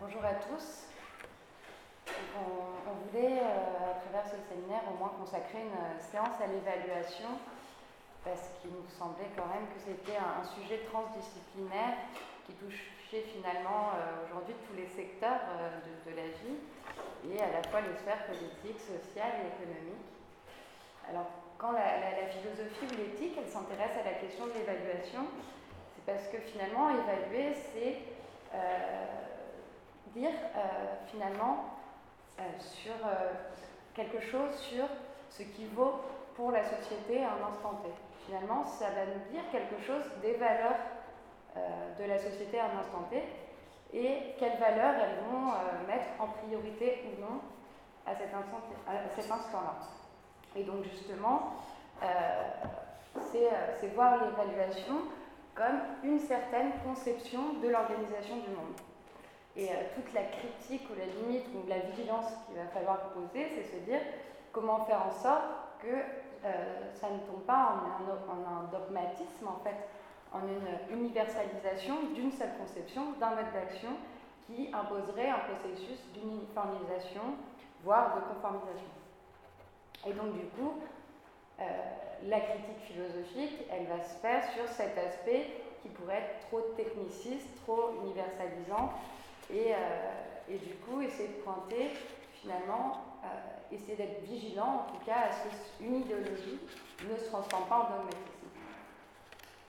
bonjour à tous. on, voulait, euh, à travers ce séminaire, au moins consacrer une euh, séance à l'évaluation, parce qu'il nous semblait quand même que c'était un, sujet transdisciplinaire qui touchait finalement aujourd'hui tous les secteurs de, la vie, et à la fois les sphères politiques, sociales et économiques. Alors, quand la, philosophie ou l'éthique, elle s'intéresse à la question de l'évaluation, c'est parce que finalement, évaluer, c'est euh, dire euh, finalement euh, sur quelque chose sur ce qui vaut pour la société à un instant T. Finalement, ça va nous dire quelque chose des valeurs de la société à un instant T et quelles valeurs elles vont mettre en priorité ou non à cet, instant-là. Et donc justement, c'est voir l'évaluation comme une certaine conception de l'organisation du monde. Et euh, toute la critique ou la limite ou la vigilance qu'il va falloir poser, c'est se dire comment faire en sorte que euh, ça ne tombe pas en un, dogmatisme, en fait, en une universalisation d'une seule conception, d'un mode d'action qui imposerait un processus d'uniformisation, voire de conformisation. Et donc du coup, euh, la critique philosophique, elle va se faire sur cet aspect qui pourrait être trop techniciste, trop universalisant, et, euh, et du coup essayer de pointer finalement, euh, essayer d'être vigilant en tout cas à ce qu'une idéologie ne se transforme pas en dogmatisme.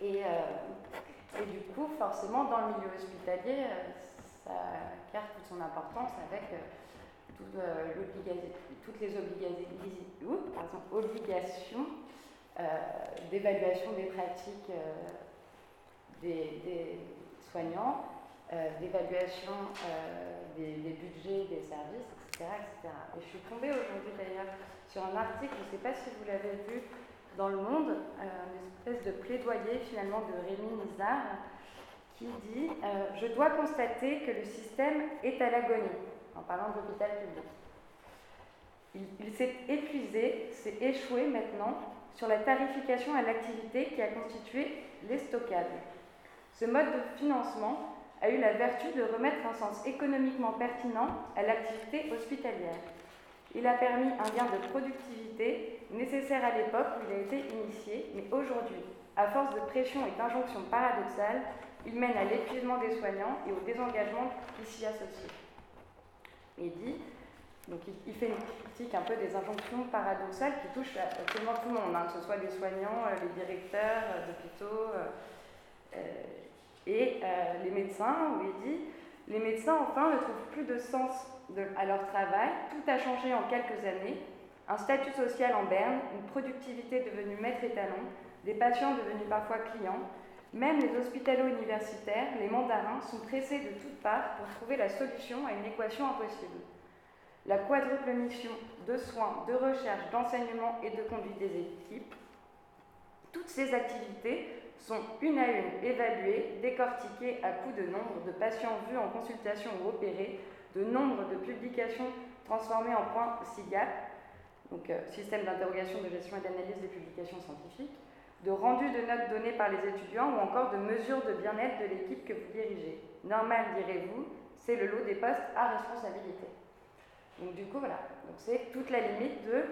Et, et, du coup, forcément, dans le milieu hospitalier, ça garde toute son importance avec euh, toutes les obligations euh, d'évaluation des pratiques euh, des, soignants, d'évaluation des, budgets des services, etc., etc. Et je suis tombée aujourd'hui d'ailleurs sur un article, je ne sais pas si vous l'avez vu, dans le monde, une espèce de plaidoyer finalement de Rémi Nizar, qui dit Je dois constater que le système est à l'agonie en parlant de l'hôpital public. Il, s'est épuisé, s'est échoué maintenant sur la tarification à l'activité qui a constitué les stockables. Ce mode de financement a eu la vertu de remettre un sens économiquement pertinent à l'activité hospitalière. Il a permis un gain de productivité nécessaire à l'époque où il a été initié, mais aujourd'hui, à force de pression et d'injonctions paradoxales, il mène à l'épuisement des soignants et au désengagement qui s'y associe et dit, donc il, fait une critique un peu des injonctions paradoxales qui touchent absolument tout le monde, hein, que ce soit les soignants, euh, les directeurs euh, d'hôpitaux euh, et les médecins, où il dit Les médecins, enfin, ne trouvent plus de sens à leur travail, tout a changé en quelques années, un statut social en berne, une productivité devenue maître étalon, des patients devenus parfois clients, même les hospitalo-universitaires, les mandarins, sont pressés de toutes parts pour trouver la solution à une équation impossible. La quadruple mission de soins, de recherche, d'enseignement et de conduite des équipes, toutes ces activités sont une à une évaluées, décortiquées à coup de nombre de patients vus en consultation ou opérés, de nombre de publications transformées en points SIGAP, donc euh, système d'interrogation, de gestion et d'analyse des publications scientifiques, de rendu de notes données par les étudiants ou encore de mesures de bien-être de l'équipe que vous dirigez. Normal, direz-vous, c'est le lot des postes à responsabilité. Donc du coup, voilà. C'est toute la limite de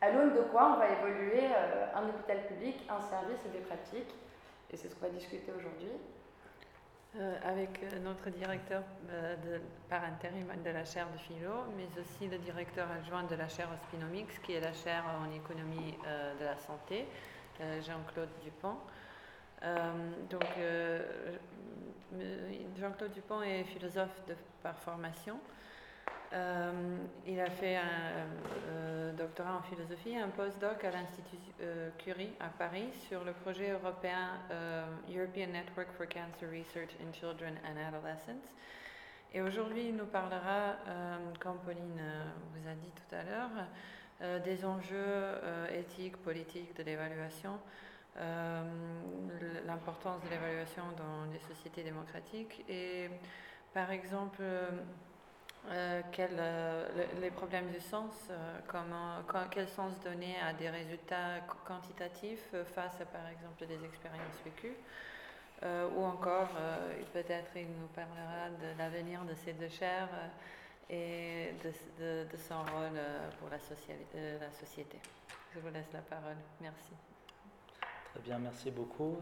à l'aune de quoi on va évoluer euh, un hôpital public, un service et des pratiques. Et c'est ce qu'on va discuter aujourd'hui. Euh, avec euh, notre directeur par intérim de la chaire de philo, mais aussi le directeur adjoint de la chaire Ospinomics, qui est la chaire en économie de la santé, Jean-Claude Dupont. donc, Jean-Claude Dupont est philosophe par formation. Euh, il a fait un euh, doctorat en philosophie et un postdoc à l'Institut euh, Curie à Paris sur le projet européen European Network for Cancer Research in Children and Adolescents. Et aujourd'hui, il nous parlera, comme Pauline vous a dit tout à l'heure, des enjeux éthiques, politiques de l'évaluation, l'importance de l'évaluation dans les sociétés démocratiques et, par exemple, euh, euh, les problèmes du sens, euh, comment, quel sens donner à des résultats quantitatifs face à par exemple des expériences vécues? ou encore, peut-être il nous parlera de l'avenir de ces deux chaires et de, de, son rôle pour la, la société. Je vous laisse la parole. Merci. Très bien, merci beaucoup.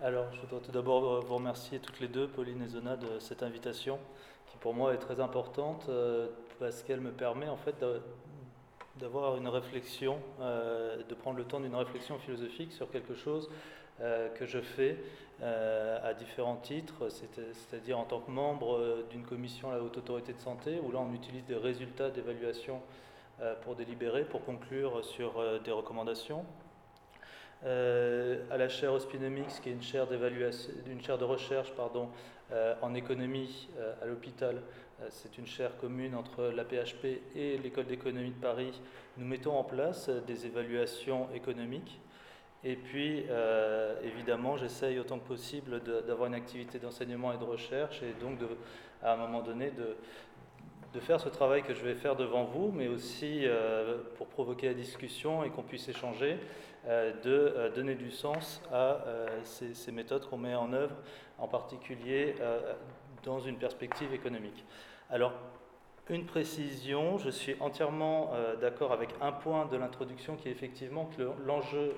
Alors, je voudrais tout d'abord vous remercier toutes les deux, Pauline et Zona, de cette invitation qui pour moi est très importante parce qu'elle me permet en fait d'avoir une réflexion, euh, de prendre le temps d'une réflexion philosophique sur quelque chose euh, que je fais euh, à différents titres, c'est-à-dire en tant que membre d'une commission à la Haute Autorité de Santé, où là on utilise des résultats d'évaluation pour délibérer, pour conclure sur des recommandations. À la chaire Ospinomics, qui est une chaire, une chaire de recherche pardon, en économie à l'hôpital, euh, c'est une chaire commune entre la PHP et l'École d'économie de Paris. Nous mettons en place des évaluations économiques. Et puis, euh, évidemment, j'essaye autant que possible d'avoir une activité d'enseignement et de recherche, et donc, à un moment donné, de, faire ce travail que je vais faire devant vous, mais aussi euh, pour provoquer la discussion et qu'on puisse échanger, de donner du sens à ces, ces, méthodes qu'on met en œuvre, en particulier dans une perspective économique. Alors, une précision, je suis entièrement euh, d'accord avec un point de l'introduction qui est effectivement que l'enjeu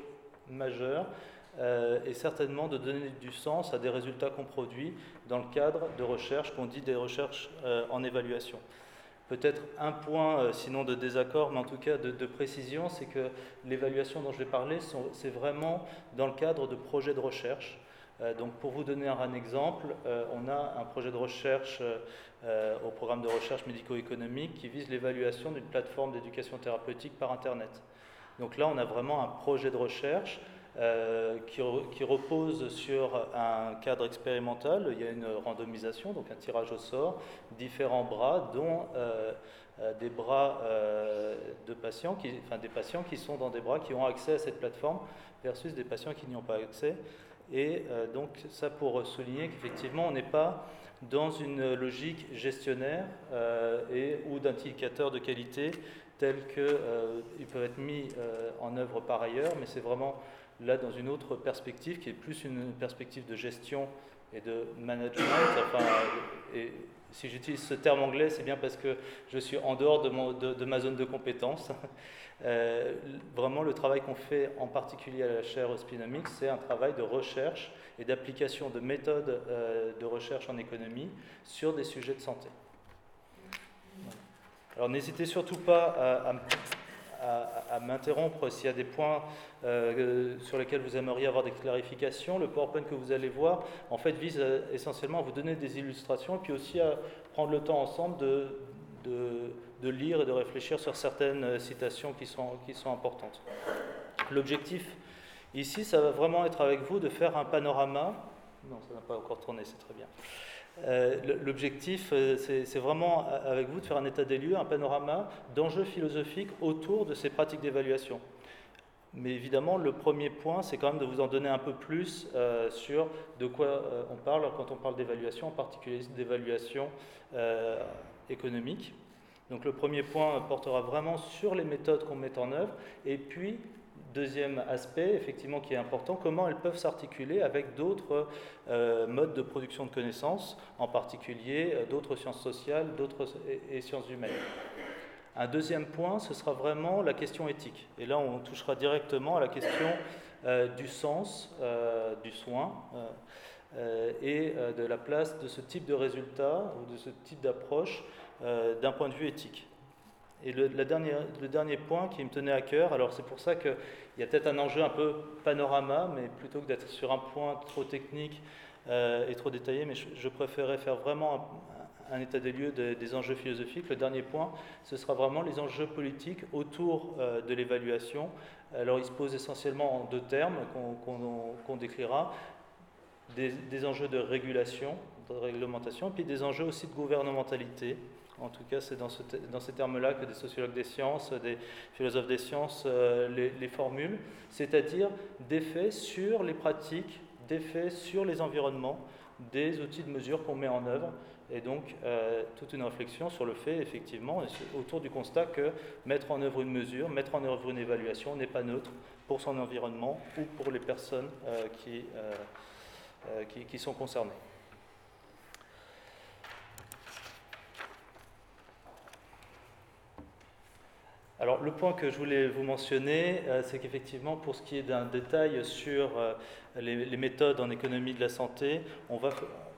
majeur euh, est certainement de donner du sens à des résultats qu'on produit dans le cadre de recherche, qu'on dit des recherches euh, en évaluation. Peut-être un point, sinon de désaccord, mais en tout cas de, précision, c'est que l'évaluation dont je vais parler, c'est vraiment dans le cadre de projets de recherche. donc pour vous donner un, exemple, on a un projet de recherche euh, au programme de recherche médico-économique qui vise l'évaluation d'une plateforme d'éducation thérapeutique par Internet. Donc là, on a vraiment un projet de recherche euh, qui, repose sur un cadre expérimental. Il y a une randomisation, donc un tirage au sort, différents bras, dont euh, des bras de patients, qui, enfin des patients qui sont dans des bras qui ont accès à cette plateforme versus des patients qui n'y ont pas accès. Et donc ça pour souligner qu'effectivement, on n'est pas dans une logique gestionnaire euh, et, ou d'indicateurs de qualité tels qu'ils euh, peuvent être mis euh, en œuvre par ailleurs, mais c'est vraiment là dans une autre perspective qui est plus une perspective de gestion et de management. Enfin, et si j'utilise ce terme anglais, c'est bien parce que je suis en dehors de, ma zone de compétence. Euh, vraiment, le travail qu'on fait en particulier à la chaire Ospinomics, c'est un travail de recherche et d'application de méthodes euh, de recherche en économie sur des sujets de santé. Alors n'hésitez surtout pas à, m'interrompre s'il y a des points euh, sur lesquels vous aimeriez avoir des clarifications. Le PowerPoint que vous allez voir, en fait, vise essentiellement à vous donner des illustrations et puis aussi à prendre le temps ensemble de, de, lire et de réfléchir sur certaines euh, citations qui sont, qui sont importantes. L'objectif ici, ça va vraiment être avec vous de faire un panorama. Non, ça n'a pas encore tourné, c'est très bien. Euh, l'objectif, euh, c'est vraiment avec vous de faire un état des lieux, un panorama d'enjeux philosophiques autour de ces pratiques d'évaluation. Mais évidemment, le premier point, c'est quand même de vous en donner un peu plus sur de quoi on parle quand on parle d'évaluation, en particulier d'évaluation économique. Donc le premier point portera vraiment sur les méthodes qu'on met en œuvre. Et puis, deuxième aspect, effectivement, qui est important, comment elles peuvent s'articuler avec d'autres euh, modes de production de connaissances, en particulier euh, d'autres sciences sociales d'autres, et, sciences humaines. Un deuxième point, ce sera vraiment la question éthique. Et là, on touchera directement à la question euh, du sens, du soin. et de la place de ce type de résultat ou de ce type d'approche d'un point de vue éthique. Et le, dernier, le, dernier, point qui me tenait à cœur, alors c'est pour ça qu'il y a peut-être un enjeu un peu panorama, mais plutôt que d'être sur un point trop technique euh, et trop détaillé, mais je, préférerais faire vraiment un, état des lieux des enjeux philosophiques. Le dernier point, ce sera vraiment les enjeux politiques autour euh, de l'évaluation. Alors il se pose essentiellement en deux termes qu'on décrira. Des, des, enjeux de régulation, de réglementation, puis des enjeux aussi de gouvernementalité, en tout cas, c'est dans, ces termes-là que des sociologues des sciences, des philosophes des sciences euh, les, formulent, c'est-à-dire d'effets sur les pratiques, d'effets sur les environnements, des outils de mesure qu'on met en œuvre, et donc euh, toute une réflexion sur le fait, effectivement, autour du constat que mettre en œuvre une mesure, mettre en œuvre une évaluation n'est pas neutre pour son environnement ou pour les personnes euh, qui sont concernés. Alors le point que je voulais vous mentionner, c'est qu'effectivement pour ce qui est d'un détail sur les, méthodes en économie de la santé, on va,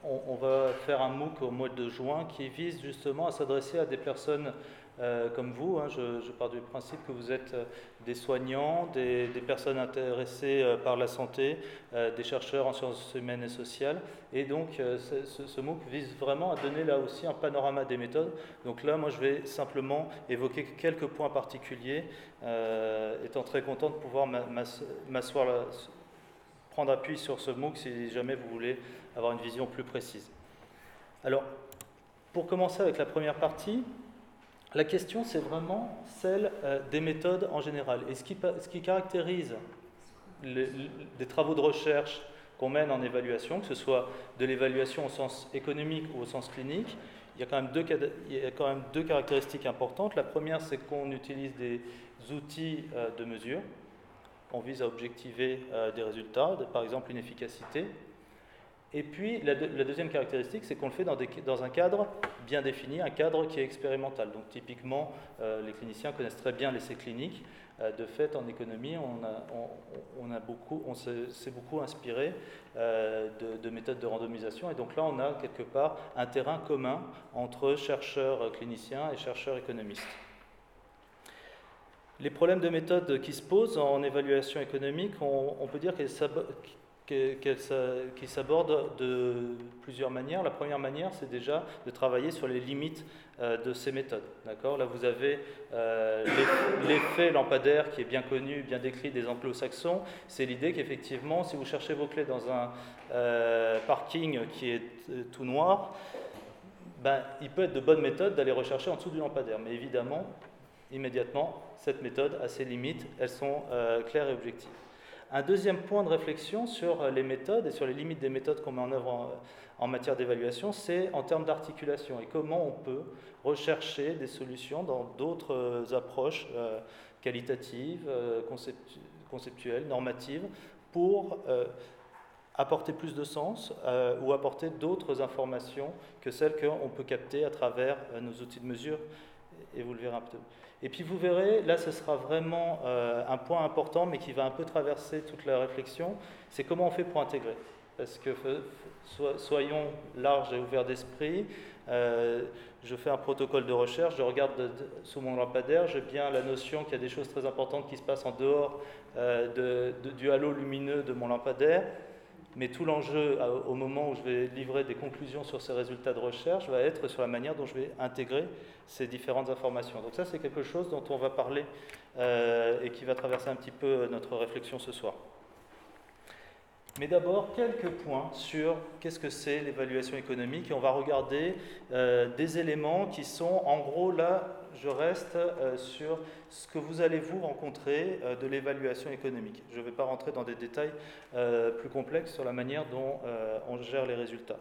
on, va faire un MOOC au mois de juin qui vise justement à s'adresser à des personnes euh, comme vous. Hein. je, pars du principe que vous êtes euh, des soignants, des, personnes intéressées euh, par la santé, des chercheurs en sciences humaines et sociales. Et donc ce, ce, MOOC vise vraiment à donner là aussi un panorama des méthodes. Donc là, moi, je vais simplement évoquer quelques points particuliers, étant très content de pouvoir m'asseoir prendre appui sur ce MOOC si jamais vous voulez avoir une vision plus précise. Alors, pour commencer avec la première partie, la question c'est vraiment celle euh, des méthodes en général. Et ce qui, caractérise les, travaux de recherche qu'on mène en évaluation, que ce soit de l'évaluation au sens économique ou au sens clinique, il y a quand même deux, il y a quand même deux caractéristiques importantes. La première, c'est qu'on utilise des outils euh, de mesure. On vise à objectiver euh, des résultats, par exemple une efficacité. Et puis, la, deuxième caractéristique, c'est qu'on le fait dans, un cadre bien défini, un cadre qui est expérimental. Donc, typiquement, euh, les cliniciens connaissent très bien l'essai clinique. Euh, de fait, en économie, on, a, s'est beaucoup inspiré euh, de, de, méthodes de randomisation. Et donc là, on a quelque part un terrain commun entre chercheurs cliniciens et chercheurs économistes. Les problèmes de méthode qui se posent en évaluation économique, on, peut dire qu'elles qui s'aborde de plusieurs manières. La première manière, c'est déjà de travailler sur les limites euh, de ces méthodes. Là, vous avez euh, l'effet lampadaire qui est bien connu, bien décrit des anglo-saxons. C'est l'idée qu'effectivement, si vous cherchez vos clés dans un euh, parking qui est tout noir, ben, il peut être de bonne méthode d'aller rechercher en dessous du lampadaire. Mais évidemment, immédiatement, cette méthode a ses limites. Elles sont claires et objectives. Un deuxième point de réflexion sur les méthodes et sur les limites des méthodes qu'on met en œuvre en, matière d'évaluation, c'est en termes d'articulation et comment on peut rechercher des solutions dans d'autres approches euh, qualitatives, euh, conceptuelles, normatives, pour euh, apporter plus de sens ou apporter d'autres informations que celles qu'on peut capter à travers nos outils de mesure, et vous le verrez un peu. Et puis vous verrez, là ce sera vraiment euh, un point important, mais qui va un peu traverser toute la réflexion, c'est comment on fait pour intégrer. Parce que soyons larges et ouverts d'esprit. Euh, je fais un protocole de recherche, je regarde sous mon lampadaire, j'ai bien la notion qu'il y a des choses très importantes qui se passent en dehors euh, du halo lumineux de mon lampadaire. Mais tout l'enjeu au moment où je vais livrer des conclusions sur ces résultats de recherche va être sur la manière dont je vais intégrer ces différentes informations. Donc ça, c'est quelque chose dont on va parler euh, et qui va traverser un petit peu notre réflexion ce soir. Mais d'abord, quelques points sur qu'est-ce que c'est l'évaluation économique. Et on va regarder euh, des éléments qui sont, en gros, là, je reste euh, sur ce que vous allez vous rencontrer euh, de l'évaluation économique. Je ne vais pas rentrer dans des détails plus complexes sur la manière dont on gère les résultats.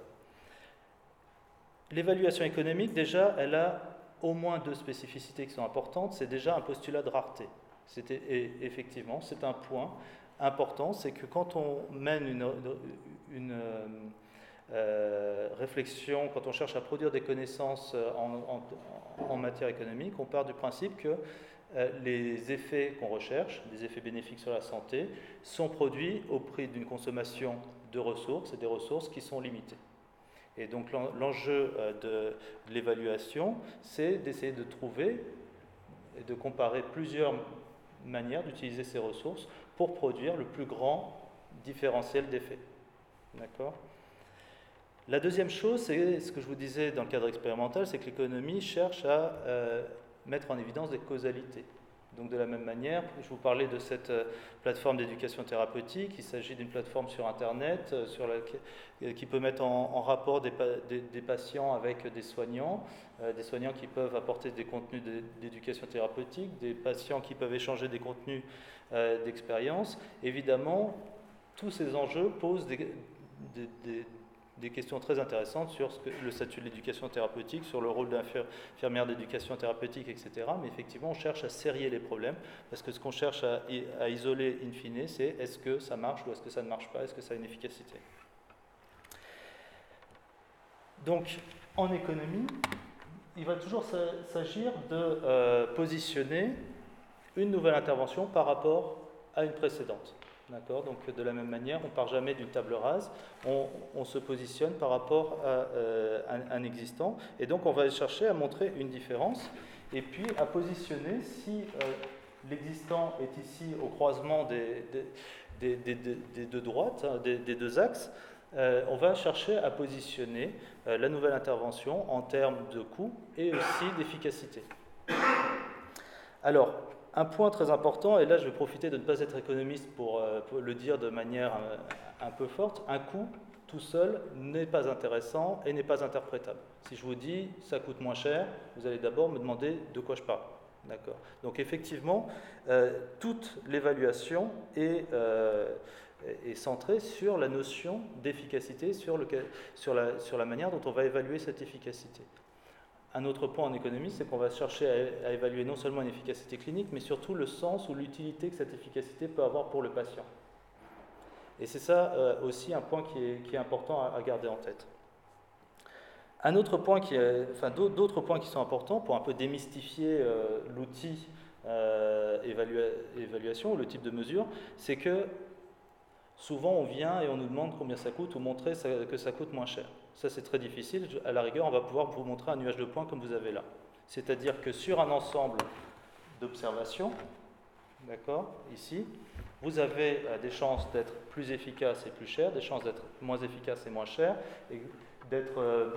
L'évaluation économique, déjà, elle a au moins deux spécificités qui sont importantes. C'est déjà un postulat de rareté. Et effectivement, c'est un point important, c'est que quand on mène une, euh, euh, réflexion, quand on cherche à produire des connaissances euh, en, matière économique, on part du principe que les effets qu'on recherche, des effets bénéfiques sur la santé, sont produits au prix d'une consommation de ressources et des ressources qui sont limitées. Et donc l'enjeu de l'évaluation, c'est d'essayer de trouver et de comparer plusieurs manières d'utiliser ces ressources pour produire le plus grand différentiel d'effet. D'accord? La deuxième chose, c'est ce que je vous disais dans le cadre expérimental, c'est que l'économie cherche à euh, mettre en évidence des causalités. Donc de la même manière, je vous parlais de cette euh, plateforme d'éducation thérapeutique. Il s'agit d'une plateforme sur Internet euh, sur qui peut mettre en, rapport des, patients avec des soignants, des soignants qui peuvent apporter des contenus d'éducation thérapeutique, des patients qui peuvent échanger des contenus d'expérience. Évidemment, tous ces enjeux posent des, questions très intéressantes sur le statut de l'éducation thérapeutique, sur le rôle d'infirmière d'éducation thérapeutique, etc. Mais effectivement, on cherche à serrer les problèmes, parce que ce qu'on cherche à, à, isoler in fine, c'est est-ce que ça marche ou est-ce que ça ne marche pas, est-ce que ça a une efficacité. Donc, en économie, il va toujours s'agir de positionner une nouvelle intervention par rapport à une précédente. D'accord Donc de la même manière, on ne part jamais d'une table rase, on, se positionne par rapport à euh, un, existant, et donc on va chercher à montrer une différence, et puis à positionner si euh, l'existant est ici au croisement des, deux droites, hein, des, deux axes, euh, on va chercher à positionner la nouvelle intervention en termes de coût et aussi d'efficacité. Alors, un point très important, et là je vais profiter de ne pas être économiste pour, euh, le dire de manière euh, un peu forte, un coût tout seul n'est pas intéressant et n'est pas interprétable. Si je vous dis ça coûte moins cher, vous allez d'abord me demander de quoi je parle. D'accord. Donc effectivement, euh, toute l'évaluation est, centrée sur la notion d'efficacité, sur la manière dont on va évaluer cette efficacité. Un autre point en économie, c'est qu'on va chercher à, évaluer non seulement une efficacité clinique, mais surtout le sens ou l'utilité que cette efficacité peut avoir pour le patient. Et c'est ça euh, aussi un point qui est, important à, garder en tête. Un autre point qui est, enfin, d'autres points qui sont importants pour un peu démystifier euh, l'outil euh, évaluation ou le type de mesure, c'est que souvent on vient et on nous demande combien ça coûte ou montrer que ça coûte moins cher. Ça, c'est très difficile. À la rigueur, on va pouvoir vous montrer un nuage de points comme vous avez là. C'est-à-dire que sur un ensemble d'observations, d'accord, ici, vous avez euh, des chances d'être plus efficace et plus cher, des chances d'être moins efficace et moins cher, et d'être euh,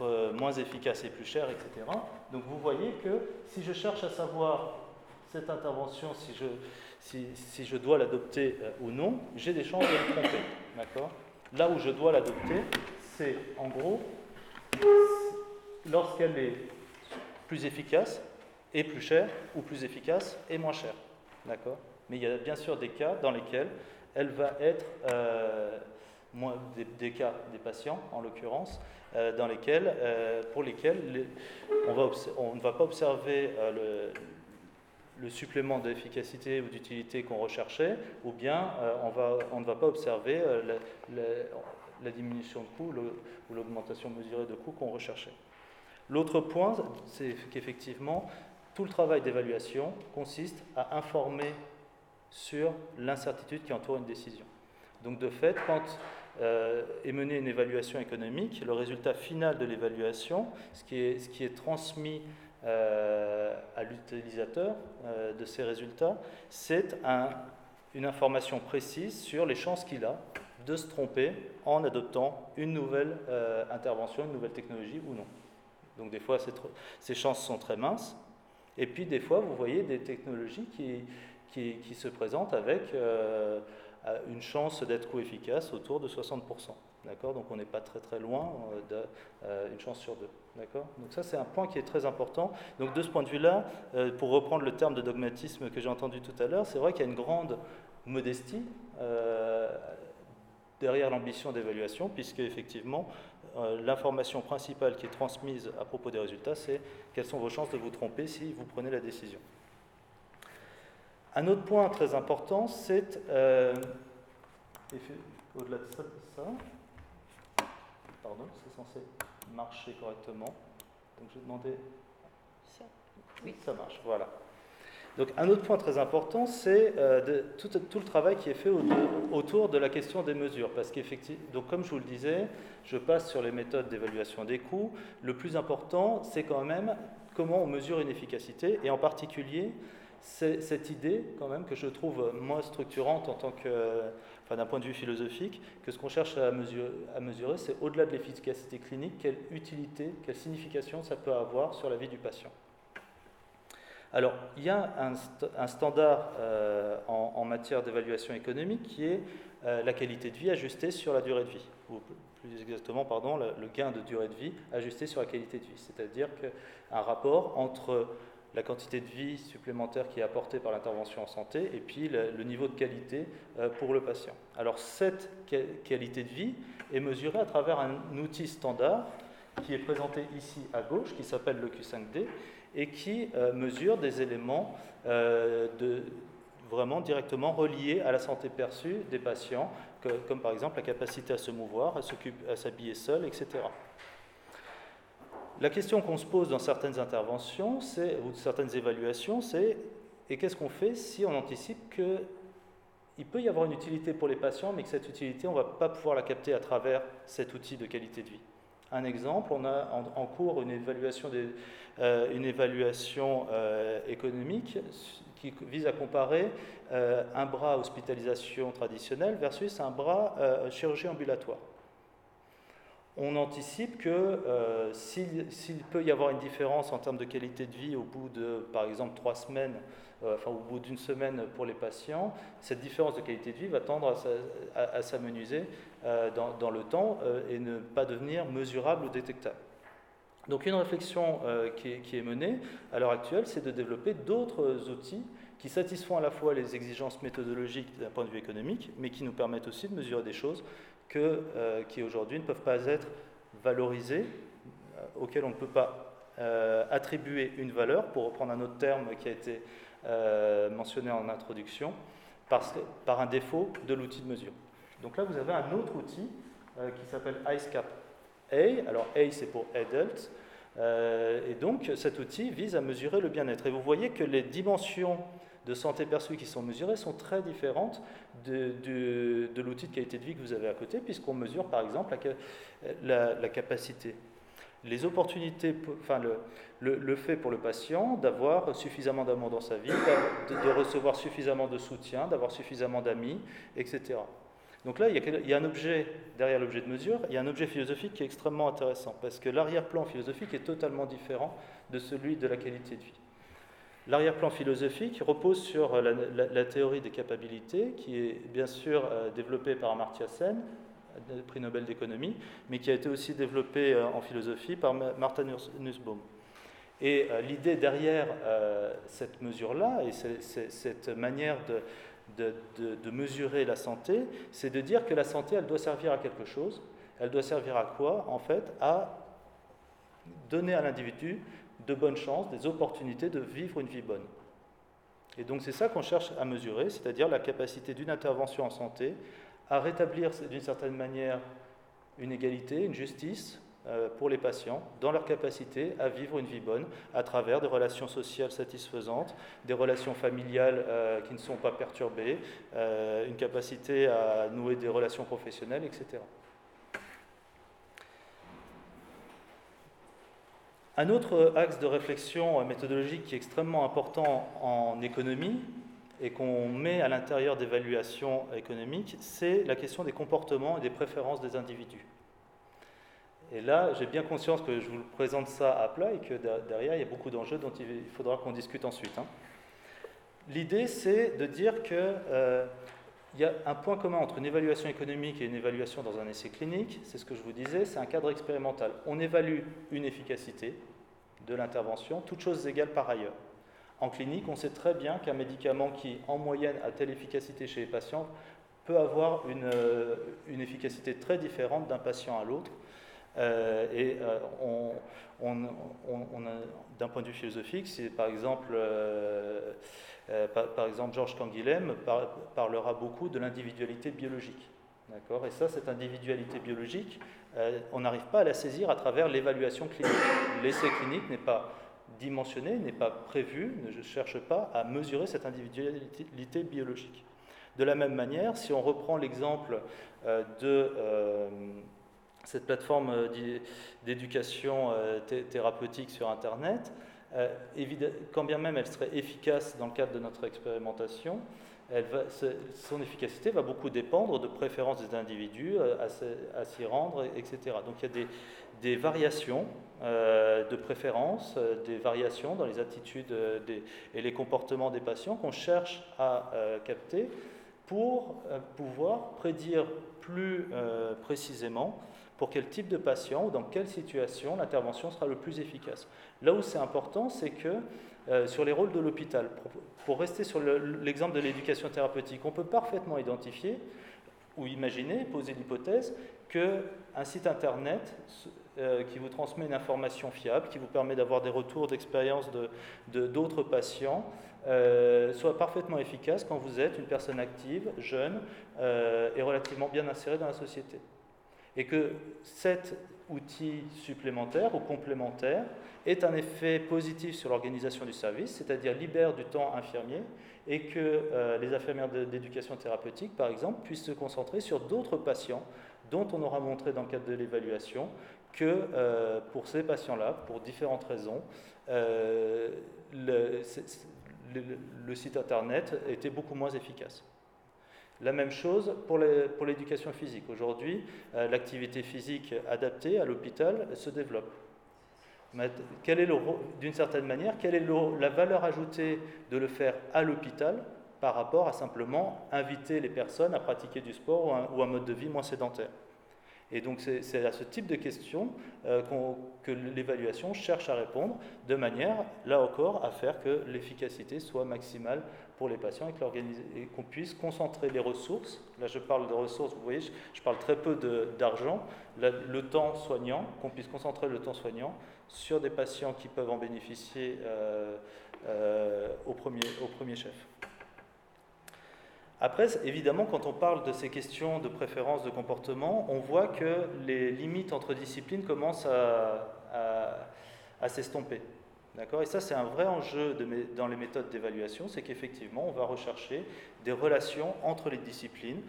euh, moins efficace et plus cher, etc. Donc vous voyez que si je cherche à savoir cette intervention, si je, dois l'adopter ou non, j'ai des chances de me tromper. D'accord? Là où je dois l'adopter, en gros lorsqu'elle est plus efficace et plus chère, ou plus efficace et moins chère. D'accord? Mais il y a bien sûr des cas dans lesquels elle va être, euh, moins, des, cas des patients en l'occurrence, euh, dans lesquels, euh, pour lesquels on, ne va pas observer le, le supplément d'efficacité ou d'utilité qu'on recherchait, ou bien on, ne va pas observer la diminution de coût ou l'augmentation mesurée de coût qu'on recherchait. L'autre point, c'est qu'effectivement, tout le travail d'évaluation consiste à informer sur l'incertitude qui entoure une décision. Donc de fait, quand euh, est menée une évaluation économique, le résultat final de l'évaluation, ce, qui est, transmis euh, à l'utilisateur euh, de ces résultats, c'est une information précise sur les chances qu'il a de se tromper en adoptant une nouvelle euh, intervention, une nouvelle technologie ou non. Donc des fois, ces chances sont très minces. Et puis des fois, vous voyez des technologies qui, qui, se présentent avec euh, une chance d'être co-efficace autour de 60%. D'accord? Donc on n'est pas très très loin euh, d'une chance sur deux. D'accord? Donc ça c'est un point qui est très important. Donc de ce point de vue-là, pour reprendre le terme de dogmatisme que j'ai entendu tout à l'heure, c'est vrai qu'il y a une grande modestie derrière l'ambition d'évaluation, puisque effectivement, euh, l'information principale qui est transmise à propos des résultats, c'est quelles sont vos chances de vous tromper si vous prenez la décision. Un autre point très important, c'est, euh, au-delà de ça, pardon, c'est censé marcher correctement. Donc je vais demander... Ça, oui. ça marche, voilà. Un autre point très important, c'est euh, tout, le travail qui est fait autour de la question des mesures. Parce qu'effectivement, comme je vous le disais, je passe sur les méthodes d'évaluation des coûts. Le plus important, c'est quand même comment on mesure une efficacité, et en particulier cette idée quand même que je trouve moins structurante en tant que, d'un point de vue philosophique, que ce qu'on cherche à mesurer, à mesurer c'est au-delà de l'efficacité clinique, quelle utilité, quelle signification ça peut avoir sur la vie du patient. Alors, il y a un, standard euh, en, matière d'évaluation économique qui est euh, la qualité de vie ajustée sur la durée de vie, ou plus exactement, pardon, le, gain de durée de vie ajusté sur la qualité de vie, c'est-à-dire qu'un rapport entre la quantité de vie supplémentaire qui est apportée par l'intervention en santé et puis le, niveau de qualité euh, pour le patient. Alors cette qualité de vie est mesurée à travers un outil standard qui est présenté ici à gauche, qui s'appelle le Q5D, et qui euh, mesure des éléments euh, de, vraiment directement reliées à la santé perçue des patients, comme par exemple la capacité à se mouvoir, à s'habiller seul, etc. La question qu'on se pose dans certaines interventions ou certaines évaluations, c'est et qu'est-ce qu'on fait si on anticipe qu'il peut y avoir une utilité pour les patients, mais que cette utilité, on ne va pas pouvoir la capter à travers cet outil de qualité de vie? Un exemple, on a en, cours une évaluation, euh, euh, économique qui vise à comparer euh, un bras hospitalisation traditionnelle versus un bras chirurgie ambulatoire. On anticipe que s'il peut y avoir une différence en termes de qualité de vie au bout de, par exemple, trois semaines, enfin au bout d'une semaine pour les patients, cette différence de qualité de vie va tendre à, s'amenuiser euh, dans, le temps et ne pas devenir mesurable ou détectable. Donc une réflexion qui est, qui, est, menée à l'heure actuelle, c'est de développer d'autres outils qui satisfont à la fois les exigences méthodologiques d'un point de vue économique, mais qui nous permettent aussi de mesurer des choses euh, qui aujourd'hui ne peuvent pas être valorisés, euh, auxquels on ne peut pas euh, attribuer une valeur, pour reprendre un autre terme qui a été mentionné en introduction, par un défaut de l'outil de mesure. Donc là, vous avez un autre outil qui s'appelle IceCap A. Alors A, c'est pour Adult. et donc, cet outil vise à mesurer le bien-être. Et vous voyez que les dimensions de santé perçue qui sont mesurées sont très différentes de, l'outil de qualité de vie que vous avez à côté, puisqu'on mesure par exemple la, capacité. Les opportunités, enfin le, fait pour le patient d'avoir suffisamment d'amour dans sa vie, de, recevoir suffisamment de soutien, d'avoir suffisamment d'amis, etc. Donc là, il y, a, un objet, derrière l'objet de mesure, il y a un objet philosophique qui est extrêmement intéressant, parce que l'arrière-plan philosophique est totalement différent de celui de la qualité de vie. L'arrière-plan philosophique repose sur la, théorie des capacités, qui est bien sûr euh, développée par Amartya Sen, prix Nobel d'économie, mais qui a été aussi développée euh, en philosophie par Martha Nussbaum. Et euh, l'idée derrière cette mesure-là et cette manière de, de, mesurer la santé, c'est de dire que la santé, elle doit servir à quelque chose. Elle doit servir à quoi? En fait, à donner à l'individu de bonnes chances, des opportunités de vivre une vie bonne. Et donc c'est ça qu'on cherche à mesurer, c'est-à-dire la capacité d'une intervention en santé à rétablir d'une certaine manière une égalité, une justice pour les patients dans leur capacité à vivre une vie bonne à travers des relations sociales satisfaisantes, des relations familiales euh, qui ne sont pas perturbées, euh, une capacité à nouer des relations professionnelles, etc. Un autre axe de réflexion méthodologique qui est extrêmement important en économie et qu'on met à l'intérieur d'évaluations économiques, c'est la question des comportements et des préférences des individus. Et là, j'ai bien conscience que je vous présente ça à plat et que derrière, il y a beaucoup d'enjeux dont il faudra qu'on discute ensuite. Hein. L'idée, c'est de dire qu'il euh, y a un point commun entre une évaluation économique et une évaluation dans un essai clinique, c'est ce que je vous disais, c'est un cadre expérimental. On évalue une efficacité, de l'intervention, toutes choses égales par ailleurs. En clinique, on sait très bien qu'un médicament qui, en moyenne, a telle efficacité chez les patients peut avoir une, euh, une efficacité très différente d'un patient à l'autre. Euh, et euh, on, d'un point de vue philosophique, c'est par exemple, par, exemple Georges Canguilhem parlera beaucoup de l'individualité biologique. D'accord? Et ça, cette individualité biologique, euh, on n'arrive pas à la saisir à travers l'évaluation clinique. L'essai clinique n'est pas dimensionné, n'est pas prévu, ne cherche pas à mesurer cette individualité biologique. De la même manière, si on reprend l'exemple euh, de euh, cette plateforme d'éducation thérapeutique sur Internet, quand bien même elle serait efficace dans le cadre de notre expérimentation, son efficacité va beaucoup dépendre de préférences des individus euh, à, s'y rendre, etc. Donc il y a des, variations euh, de préférences, euh, des variations dans les attitudes et les comportements des patients qu'on cherche à capter pour pouvoir prédire plus précisément pour quel type de patient ou dans quelle situation l'intervention sera le plus efficace. Là où c'est important, c'est que euh, sur les rôles de l'hôpital. Pour, rester sur l'exemple de l'éducation thérapeutique, on peut parfaitement identifier ou imaginer, poser l'hypothèse qu'un site internet qui vous transmet une information fiable, qui vous permet d'avoir des retours d'expérience de d'autres patients, soit parfaitement efficace quand vous êtes une personne active, jeune et relativement bien insérée dans la société. Et que cet outil supplémentaire ou complémentaire ait un effet positif sur l'organisation du service, c'est-à-dire libère du temps infirmier et que euh, les infirmières d'éducation thérapeutique, par exemple, puissent se concentrer sur d'autres patients dont on aura montré dans le cadre de l'évaluation que euh, pour ces patients-là, pour différentes raisons, euh, le, site Internet était beaucoup moins efficace. La même chose pour l'éducation physique. Aujourd'hui, l'activité physique adaptée à l'hôpital se développe d'une certaine manière, quelle est la valeur ajoutée de le faire à l'hôpital par rapport à simplement inviter les personnes à pratiquer du sport ou un, mode de vie moins sédentaire? Et donc c'est à ce type de questions euh, que l'évaluation cherche à répondre de manière, là encore, à faire que l'efficacité soit maximale pour les patients et qu'on puisse concentrer les ressources. Là, je parle de ressources, vous voyez, je, parle très peu d'argent. Le temps soignant, qu'on puisse concentrer le temps soignant sur des patients qui peuvent en bénéficier euh, euh, au, premier, au premier chef. Après, évidemment, quand on parle de ces questions de préférence de comportement, on voit que les limites entre disciplines commencent à, à, s'estomper. D'accord Et ça, c'est un vrai enjeu dans les méthodes d'évaluation, c'est qu'effectivement, on va rechercher des relations entre les disciplines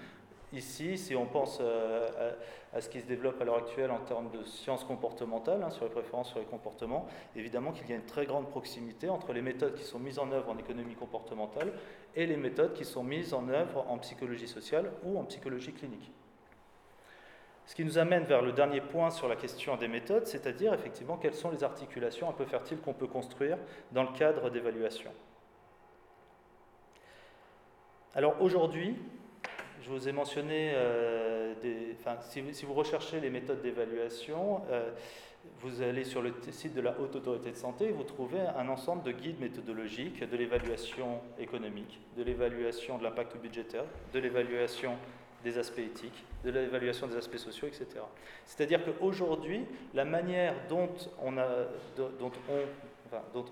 Ici, si on pense euh, à, ce qui se développe à l'heure actuelle en termes de sciences comportementales, hein, sur les préférences sur les comportements, évidemment qu'il y a une très grande proximité entre les méthodes qui sont mises en œuvre en économie comportementale et les méthodes qui sont mises en œuvre en psychologie sociale ou en psychologie clinique. Ce qui nous amène vers le dernier point sur la question des méthodes, c'est-à-dire effectivement quelles sont les articulations un peu fertiles qu'on peut construire dans le cadre d'évaluation. Alors aujourd'hui, je vous ai mentionné, euh, des, si, vous recherchez les méthodes d'évaluation, euh, vous allez sur le site de la Haute Autorité de Santé et vous trouvez un ensemble de guides méthodologiques de l'évaluation économique, de l'évaluation de l'impact budgétaire, de l'évaluation des aspects éthiques, de l'évaluation des aspects sociaux, etc. C'est-à-dire qu'aujourd'hui, la manière dont on,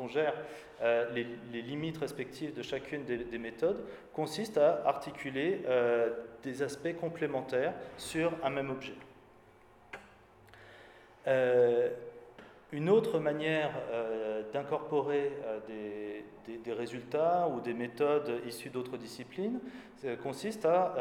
gère euh, les, limites respectives de chacune des, méthodes, consiste à articuler euh, des aspects complémentaires sur un même objet. Euh, une autre manière d'incorporer des, des, résultats ou des méthodes issues d'autres disciplines consiste à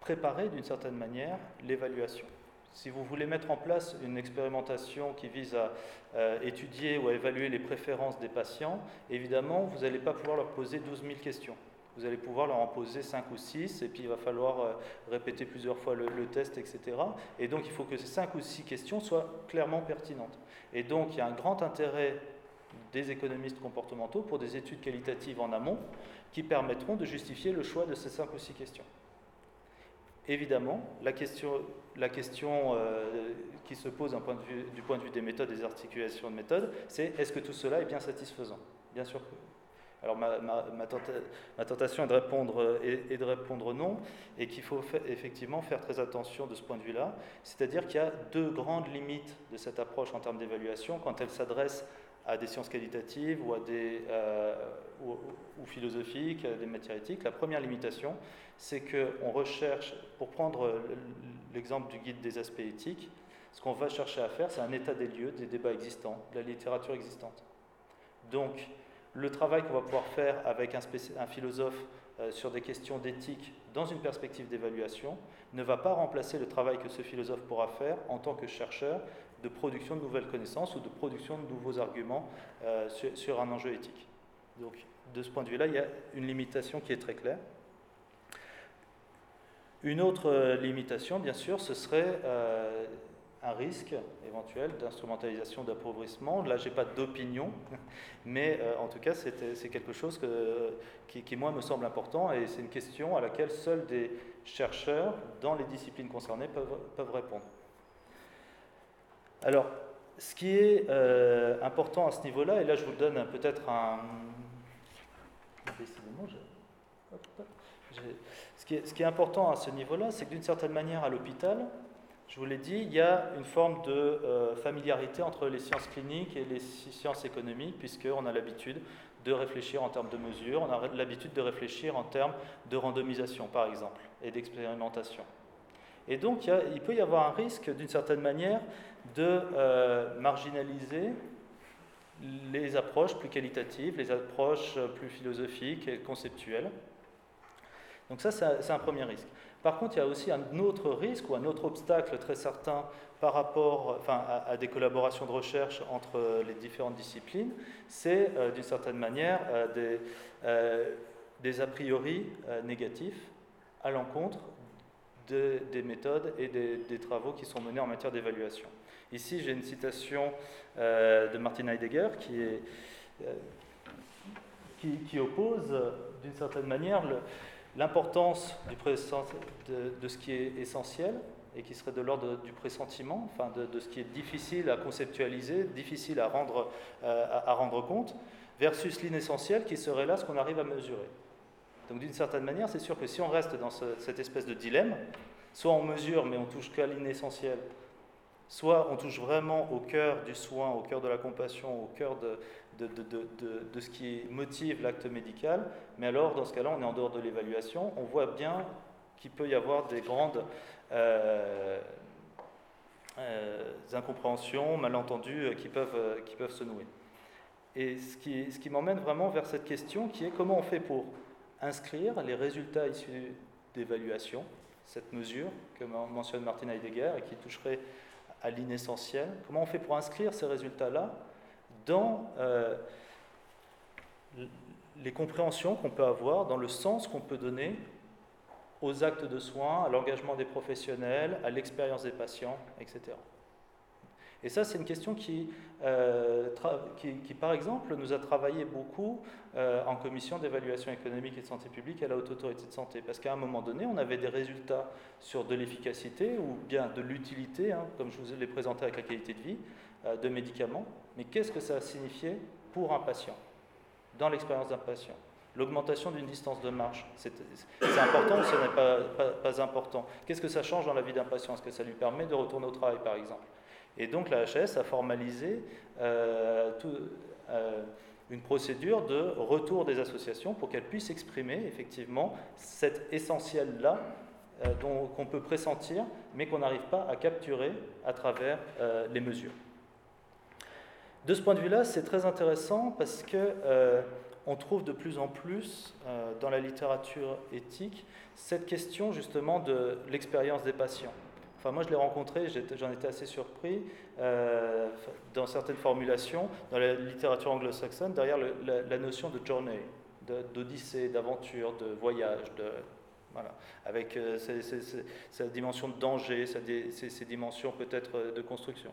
préparer d'une certaine manière l'évaluation. Si vous voulez mettre en place une expérimentation qui vise à euh, étudier ou à évaluer les préférences des patients, évidemment, vous n'allez pas pouvoir leur poser 12 000 questions. Vous allez pouvoir leur en poser 5 ou 6, et puis il va falloir euh, répéter plusieurs fois le, test, etc. Et donc, il faut que ces 5 ou 6 questions soient clairement pertinentes. Et donc, il y a un grand intérêt des économistes comportementaux pour des études qualitatives en amont qui permettront de justifier le choix de ces 5 ou 6 questions. Évidemment, la question, la question euh, qui se pose du point de vue des méthodes des articulations de méthodes, c'est est-ce que tout cela est bien satisfaisant? Bien sûr que alors ma, tentation est de, répondre, est, de répondre non, et qu'il faut effectivement faire très attention de ce point de vue-là. C'est-à-dire qu'il y a deux grandes limites de cette approche en termes d'évaluation quand elle s'adresse à des sciences qualitatives ou, à des, euh, ou, philosophiques, des matières éthiques. La première limitation, c'est qu'on recherche, pour prendre l'exemple du guide des aspects éthiques, ce qu'on va chercher à faire, c'est un état des lieux des débats existants, de la littérature existante. Donc, le travail qu'on va pouvoir faire avec un, philosophe euh, sur des questions d'éthique dans une perspective d'évaluation ne va pas remplacer le travail que ce philosophe pourra faire en tant que chercheur de production de nouvelles connaissances ou de production de nouveaux arguments euh, sur, un enjeu éthique. Donc, de ce point de vue-là, il y a une limitation qui est très claire. Une autre euh, limitation, bien sûr, ce serait un risque éventuel d'instrumentalisation, d'appauvrissement. Là, je n'ai pas d'opinion, mais en tout cas, c'est quelque chose qui, qui, moi, me semble important et c'est une question à laquelle seuls des chercheurs dans les disciplines concernées peuvent, peuvent répondre. Alors, ce qui est euh, important à ce niveau-là, et là je vous donne peut-être un... Ce qui, est, ce qui est important à ce niveau-là, c'est que d'une certaine manière, à l'hôpital, je vous l'ai dit, il y a une forme de euh, familiarité entre les sciences cliniques et les sciences économiques, puisqu'on a l'habitude de réfléchir en termes de mesures, on a l'habitude de réfléchir en termes de randomisation, par exemple, et d'expérimentation. Et donc, il, peut y avoir un risque, d'une certaine manière, de euh, marginaliser les approches plus qualitatives, les approches plus philosophiques et conceptuelles. Donc ça, c'est un premier risque. Par contre, il y a aussi un autre risque ou un autre obstacle très certain par rapport à, des collaborations de recherche entre les différentes disciplines, c'est euh, d'une certaine manière euh, des, euh, a priori négatifs à l'encontre des méthodes et des, travaux qui sont menés en matière d'évaluation. Ici, j'ai une citation de Martin Heidegger qui, qui oppose d'une certaine manière le, l'importance de, ce qui est essentiel et qui serait de l'ordre du pressentiment, enfin de, ce qui est difficile à conceptualiser, difficile à rendre, euh, à, rendre compte, versus l'inessentiel qui serait là ce qu'on arrive à mesurer. Donc d'une certaine manière, c'est sûr que si on reste dans cette espèce de dilemme, soit on mesure mais on touche qu'à l'inessentiel, soit on touche vraiment au cœur du soin, au cœur de la compassion, au cœur de, ce qui motive l'acte médical, mais alors dans ce cas-là, on est en dehors de l'évaluation, on voit bien qu'il peut y avoir des grandes euh, euh, incompréhensions, malentendus euh, qui peuvent, qui peuvent se nouer. Et ce qui, ce qui m'emmène vraiment vers cette question qui est comment on fait pour inscrire les résultats issus d'évaluation, cette mesure que mentionne Martin Heidegger et qui toucherait à l'inessentiel, comment on fait pour inscrire ces résultats-là dans euh, les compréhensions qu'on peut avoir, dans le sens qu'on peut donner aux actes de soins, à l'engagement des professionnels, à l'expérience des patients, etc. Et ça, c'est une question qui, euh, qui, par exemple, nous a travaillé beaucoup euh, en commission d'évaluation économique et de santé publique à la Haute Autorité de Santé. Parce qu'à un moment donné, on avait des résultats sur de l'efficacité ou bien de l'utilité, hein, comme je vous l'ai présenté avec la qualité de vie, de médicaments. Mais qu'est-ce que ça a signifié pour un patient, dans l'expérience d'un patient? L'augmentation d'une distance de marche, c'est important ou ce n'est pas, pas, important? Qu'est-ce que ça change dans la vie d'un patient? Est-ce que ça lui permet de retourner au travail, par exemple? Et donc la HS a formalisé euh, euh, une procédure de retour des associations pour qu'elles puissent exprimer effectivement cet essentiel-là euh, qu'on peut pressentir, mais qu'on n'arrive pas à capturer à travers les mesures. De ce point de vue-là, c'est très intéressant parce que on trouve de plus en plus dans la littérature éthique cette question justement de l'expérience des patients. Enfin, moi, je l'ai rencontré, j'en étais assez surpris euh, dans certaines formulations dans la littérature anglo-saxonne derrière la, notion de journey, d'odyssée, d'aventure, de voyage, de voilà, avec sa dimension de danger, ses dimensions peut-être de construction.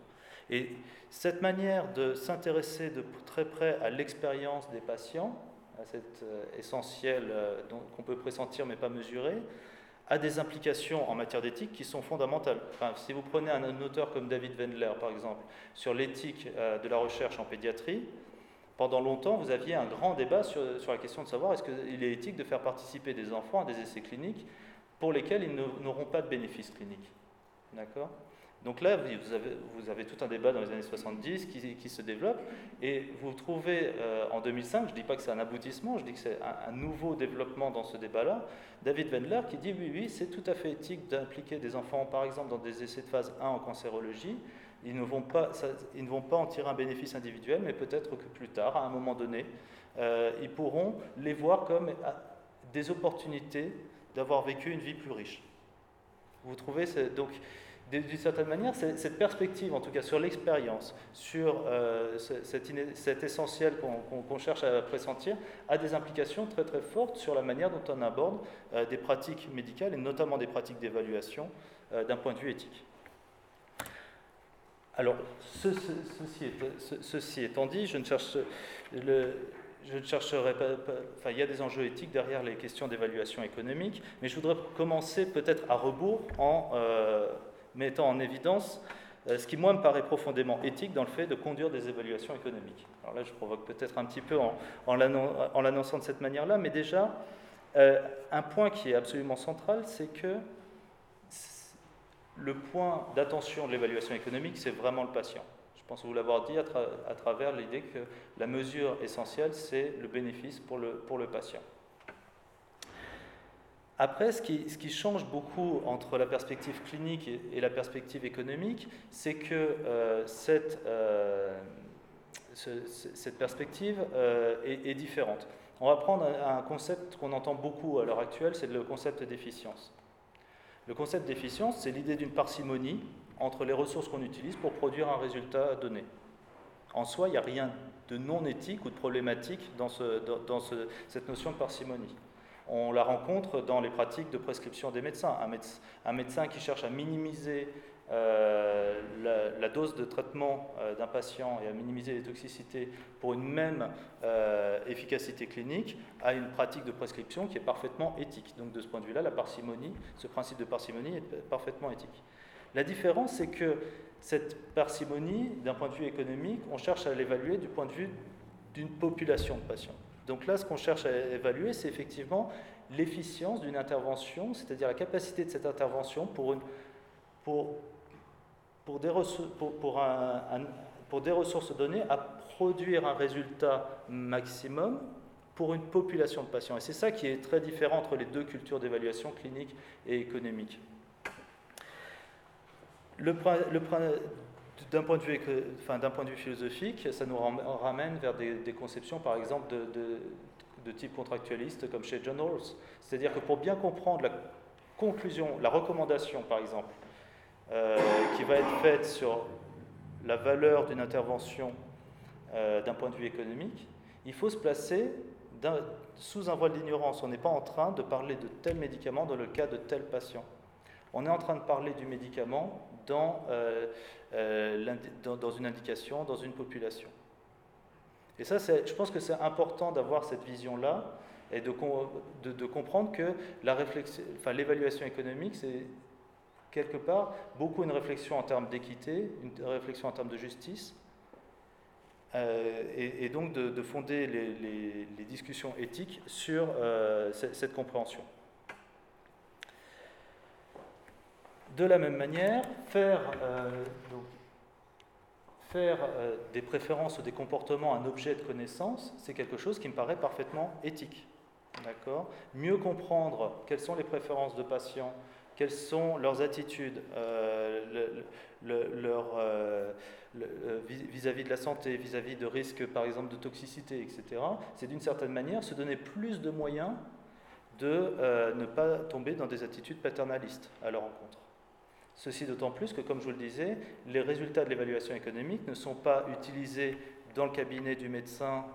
Et cette manière de s'intéresser de très près à l'expérience des patients, à cet euh, essentiel euh, qu'on peut pressentir mais pas mesurer, a des implications en matière d'éthique qui sont fondamentales. Si vous prenez un, auteur comme David Wendler, par exemple, sur l'éthique euh, de la recherche en pédiatrie, pendant longtemps, vous aviez un grand débat sur, sur la question de savoir est-ce qu'il est éthique de faire participer des enfants à des essais cliniques pour lesquels ils n'auront pas de bénéfices cliniques. D'accord? Donc là, vous avez, tout un débat dans les années 70 qui, se développe, et vous trouvez euh, en 2005, je ne dis pas que c'est un aboutissement, je dis que c'est un, nouveau développement dans ce débat-là, David Wendler qui dit oui, oui, c'est tout à fait éthique d'impliquer des enfants, par exemple, dans des essais de phase 1 en cancérologie. Ils ne vont pas, ils ne vont pas en tirer un bénéfice individuel, mais peut-être que plus tard, à un moment donné, euh, ils pourront les voir comme euh, des opportunités d'avoir vécu une vie plus riche. Vous trouvez donc d'une certaine manière, cette perspective, en tout cas sur l'expérience, sur euh, cet, essentiel qu'on cherche à pressentir, a des implications très très fortes sur la manière dont on aborde euh, des pratiques médicales et notamment des pratiques d'évaluation euh, d'un point de vue éthique. Alors, ceci, étant dit, je ne chercherai pas, enfin, il y a des enjeux éthiques derrière les questions d'évaluation économique, mais je voudrais commencer peut-être à rebours en, mettant en évidence euh, ce qui, moi, me paraît profondément éthique dans le fait de conduire des évaluations économiques. Alors là, je provoque peut-être un petit peu en, l'annonçant de cette manière-là, mais déjà, euh, un point qui est absolument central, c'est que le point d'attention de l'évaluation économique, c'est vraiment le patient. Je pense vous l'avoir dit à, travers l'idée que la mesure essentielle, c'est le bénéfice pour le, pour le patient. Après, ce qui, change beaucoup entre la perspective clinique et, la perspective économique, c'est que euh, cette, euh, cette perspective euh, est, différente. On va prendre un concept qu'on entend beaucoup à l'heure actuelle, c'est le concept d'efficience. Le concept d'efficience, c'est l'idée d'une parcimonie entre les ressources qu'on utilise pour produire un résultat donné. En soi, il n'y a rien de non éthique ou de problématique dans, cette notion de parcimonie. On la rencontre dans les pratiques de prescription des médecins. Un, médecin, qui cherche à minimiser euh, la, dose de traitement euh, d'un patient et à minimiser les toxicités pour une même euh, efficacité clinique a une pratique de prescription qui est parfaitement éthique. Donc de ce point de vue-là, la parcimonie, ce principe de parcimonie est parfaitement éthique. La différence, c'est que cette parcimonie, d'un point de vue économique, on cherche à l'évaluer du point de vue d'une population de patients. Donc là, ce qu'on cherche à évaluer, c'est effectivement l'efficience d'une intervention, c'est-à-dire la capacité de cette intervention pour, des ressources données à produire un résultat maximum pour une population de patients. Et c'est ça qui est très différent entre les deux cultures d'évaluation clinique et économique. Le, d'un point, de vue, enfin, point de vue philosophique, ça nous ramène vers des, conceptions, par exemple, de, type contractualiste, comme chez John Rawls. C'est-à-dire que pour bien comprendre la conclusion, la recommandation, par exemple, euh, qui va être faite sur la valeur d'une intervention euh, d'un point de vue économique, il faut se placer sous un voile d'ignorance. On n'est pas en train de parler de tel médicament dans le cas de tel patient. On est en train de parler du médicament dans, euh, euh, dans, une indication, dans une population. Et ça, je pense que c'est important d'avoir cette vision-là et de, de, comprendre que l'évaluation économique, c'est quelque part beaucoup une réflexion en termes d'équité, une réflexion en termes de justice, euh, et, donc de, fonder les, discussions éthiques sur cette compréhension. De la même manière, faire, euh, euh, des préférences ou des comportements un objet de connaissance, c'est quelque chose qui me paraît parfaitement éthique. Mieux comprendre quelles sont les préférences de patients, quelles sont leurs attitudes euh, vis-à-vis de la santé, vis-à-vis de risques, par exemple, de toxicité, etc., c'est d'une certaine manière se donner plus de moyens de ne pas tomber dans des attitudes paternalistes à leur encontre. Ceci d'autant plus que, comme je vous le disais, les résultats de l'évaluation économique ne sont pas utilisés dans le cabinet du médecin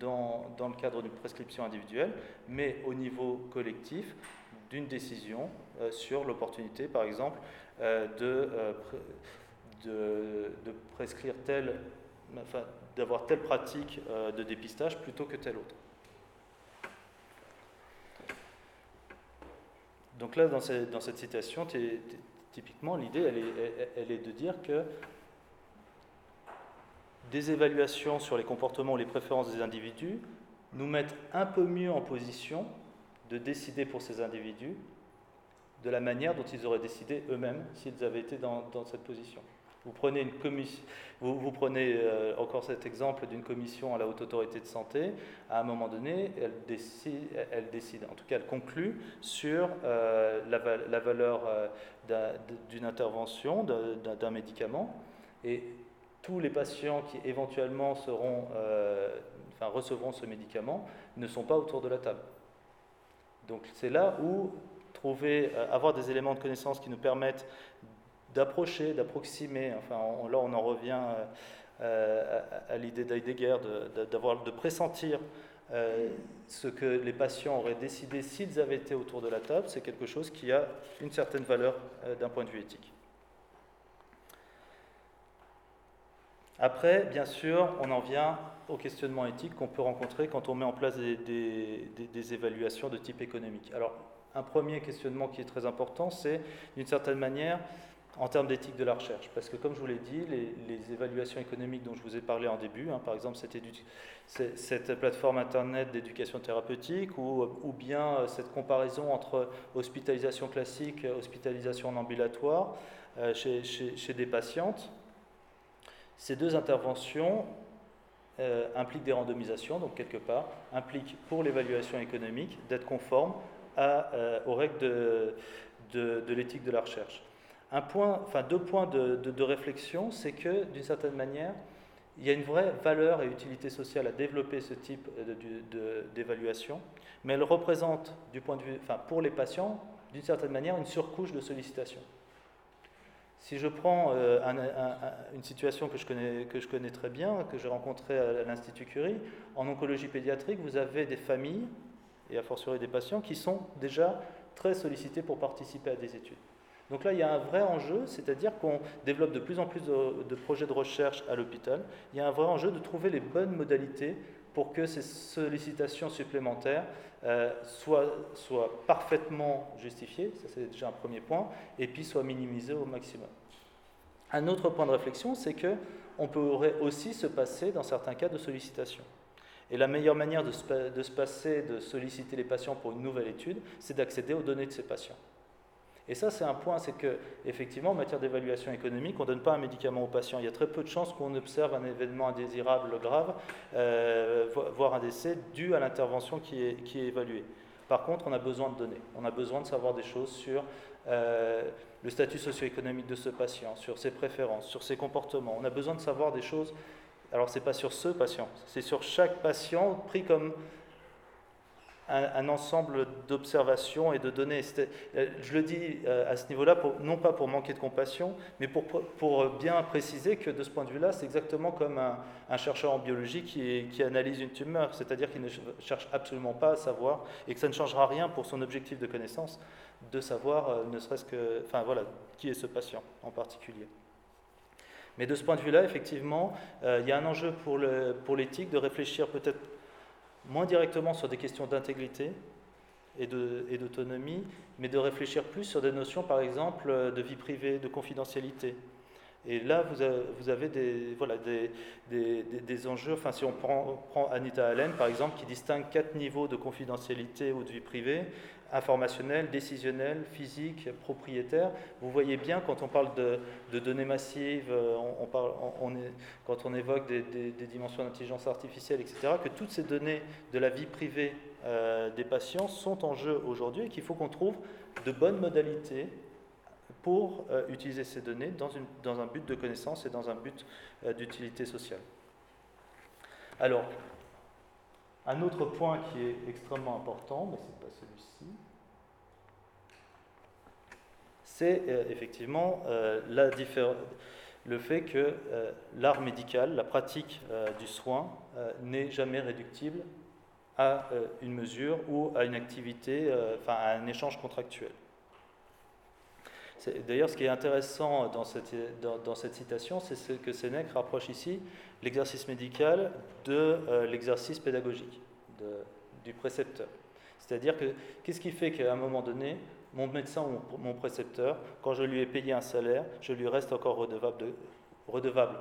dans, dans le cadre d'une prescription individuelle, mais au niveau collectif d'une décision euh, sur l'opportunité, par exemple, euh, de, euh, de, de, prescrire telle, enfin, d'avoir telle pratique de dépistage plutôt que telle autre. Donc là, dans, dans cette citation, Typiquement, l'idée, elle est, de dire que des évaluations sur les comportements ou les préférences des individus nous mettent un peu mieux en position de décider pour ces individus de la manière dont ils auraient décidé eux-mêmes s'ils avaient été dans cette position. Vous prenez, euh, encore cet exemple d'une commission à la haute autorité de santé, à un moment donné, elle décide, elle décide en tout cas elle conclut sur euh, la, valeur euh, d'une intervention, d'un médicament, et tous les patients qui éventuellement seront, enfin, recevront ce médicament ne sont pas autour de la table. Donc c'est là où trouver, avoir des éléments de connaissance qui nous permettent d'approcher, d'approximer. Enfin, là, on en revient euh, à, l'idée d'Heidegger, de, pressentir euh, ce que les patients auraient décidé s'ils avaient été autour de la table. C'est quelque chose qui a une certaine valeur euh, d'un point de vue éthique. Après, bien sûr, on en vient au questionnement éthique qu'on peut rencontrer quand on met en place des, évaluations de type économique. Alors, un premier questionnement qui est très important, c'est d'une certaine manière en termes d'éthique de la recherche. Parce que comme je vous l'ai dit, les, évaluations économiques dont je vous ai parlé en début, hein, par exemple cette, plateforme Internet d'éducation thérapeutique, ou, bien euh, cette comparaison entre hospitalisation classique hospitalisation en ambulatoire, chez, chez, des patientes, ces deux interventions impliquent des randomisations, donc quelque part, impliquent pour l'évaluation économique d'être conforme aux règles de, l'éthique de la recherche. Un point, enfin, deux points de, réflexion, c'est que d'une certaine manière, il y a une vraie valeur et utilité sociale à développer ce type d'évaluation, mais elle représente, du point de vue, enfin, pour les patients, d'une certaine manière, une surcouche de sollicitation. Si je prends euh, une situation que je, connais, que je connais très bien, que j'ai rencontrée à l'Institut Curie, en oncologie pédiatrique, vous avez des familles, et a fortiori des patients, qui sont déjà très sollicités pour participer à des études. Donc là, il y a un vrai enjeu, c'est-à-dire qu'on développe de plus en plus de, projets de recherche à l'hôpital. Il y a un vrai enjeu de trouver les bonnes modalités pour que ces sollicitations supplémentaires euh, soient, parfaitement justifiées, ça c'est déjà un premier point, et puis soient minimisées au maximum. Un autre point de réflexion, c'est qu'on pourrait aussi se passer, dans certains cas, de sollicitation. Et la meilleure manière de se passer, de solliciter les patients pour une nouvelle étude, c'est d'accéder aux données de ces patients. Et ça, c'est un point, c'est que effectivement, en matière d'évaluation économique, on ne donne pas un médicament au patient. Il y a très peu de chances qu'on observe un événement indésirable grave, euh, voire un décès, dû à l'intervention qui est, évaluée. Par contre, on a besoin de données. On a besoin de savoir des choses sur euh, le statut socio-économique de ce patient, sur ses préférences, sur ses comportements. On a besoin de savoir des choses. Alors, ce n'est pas sur ce patient, c'est sur chaque patient pris comme un, ensemble d'observations et de données. Euh, je le dis euh, à ce niveau-là, non pas pour manquer de compassion, mais pour, bien préciser que de ce point de vue-là, c'est exactement comme un, chercheur en biologie qui, analyse une tumeur, c'est-à-dire qu'il ne cherche absolument pas à savoir et que ça ne changera rien pour son objectif de connaissance de savoir, euh, ne serait-ce que, enfin voilà, qui est ce patient en particulier. Mais de ce point de vue-là, effectivement, il y a un enjeu pour l'éthique de réfléchir peut-être moins directement sur des questions d'intégrité et d'autonomie, mais de réfléchir plus sur des notions, par exemple, de vie privée, de confidentialité. Et là, vous avez, des, voilà, des, des, enjeux, enfin si on prend, Anita Allen, par exemple, qui distingue quatre niveaux de confidentialité ou de vie privée, informationnel, décisionnel, physique, propriétaire. Vous voyez bien quand on parle de, données massives, euh, quand on évoque des, dimensions d'intelligence artificielle, etc., que toutes ces données de la vie privée euh, des patients sont en jeu aujourd'hui et qu'il faut qu'on trouve de bonnes modalités pour euh, utiliser ces données dans, un but de connaissance et dans un but d'utilité sociale. Alors, un autre point qui est extrêmement important, mais ce n'est pas celui-ci, c'est euh, effectivement euh, le fait que euh, l'art médical, la pratique du soin, n'est jamais réductible à une mesure ou à une activité, enfin à un échange contractuel. D'ailleurs, ce qui est intéressant dans cette, citation, c'est ce que Sénèque rapproche ici l'exercice médical de l'exercice pédagogique, du précepteur. C'est-à-dire que qu'est-ce qui fait qu'à un moment donné, mon médecin ou mon précepteur, quand je lui ai payé un salaire, je lui reste encore redevable, de, redevable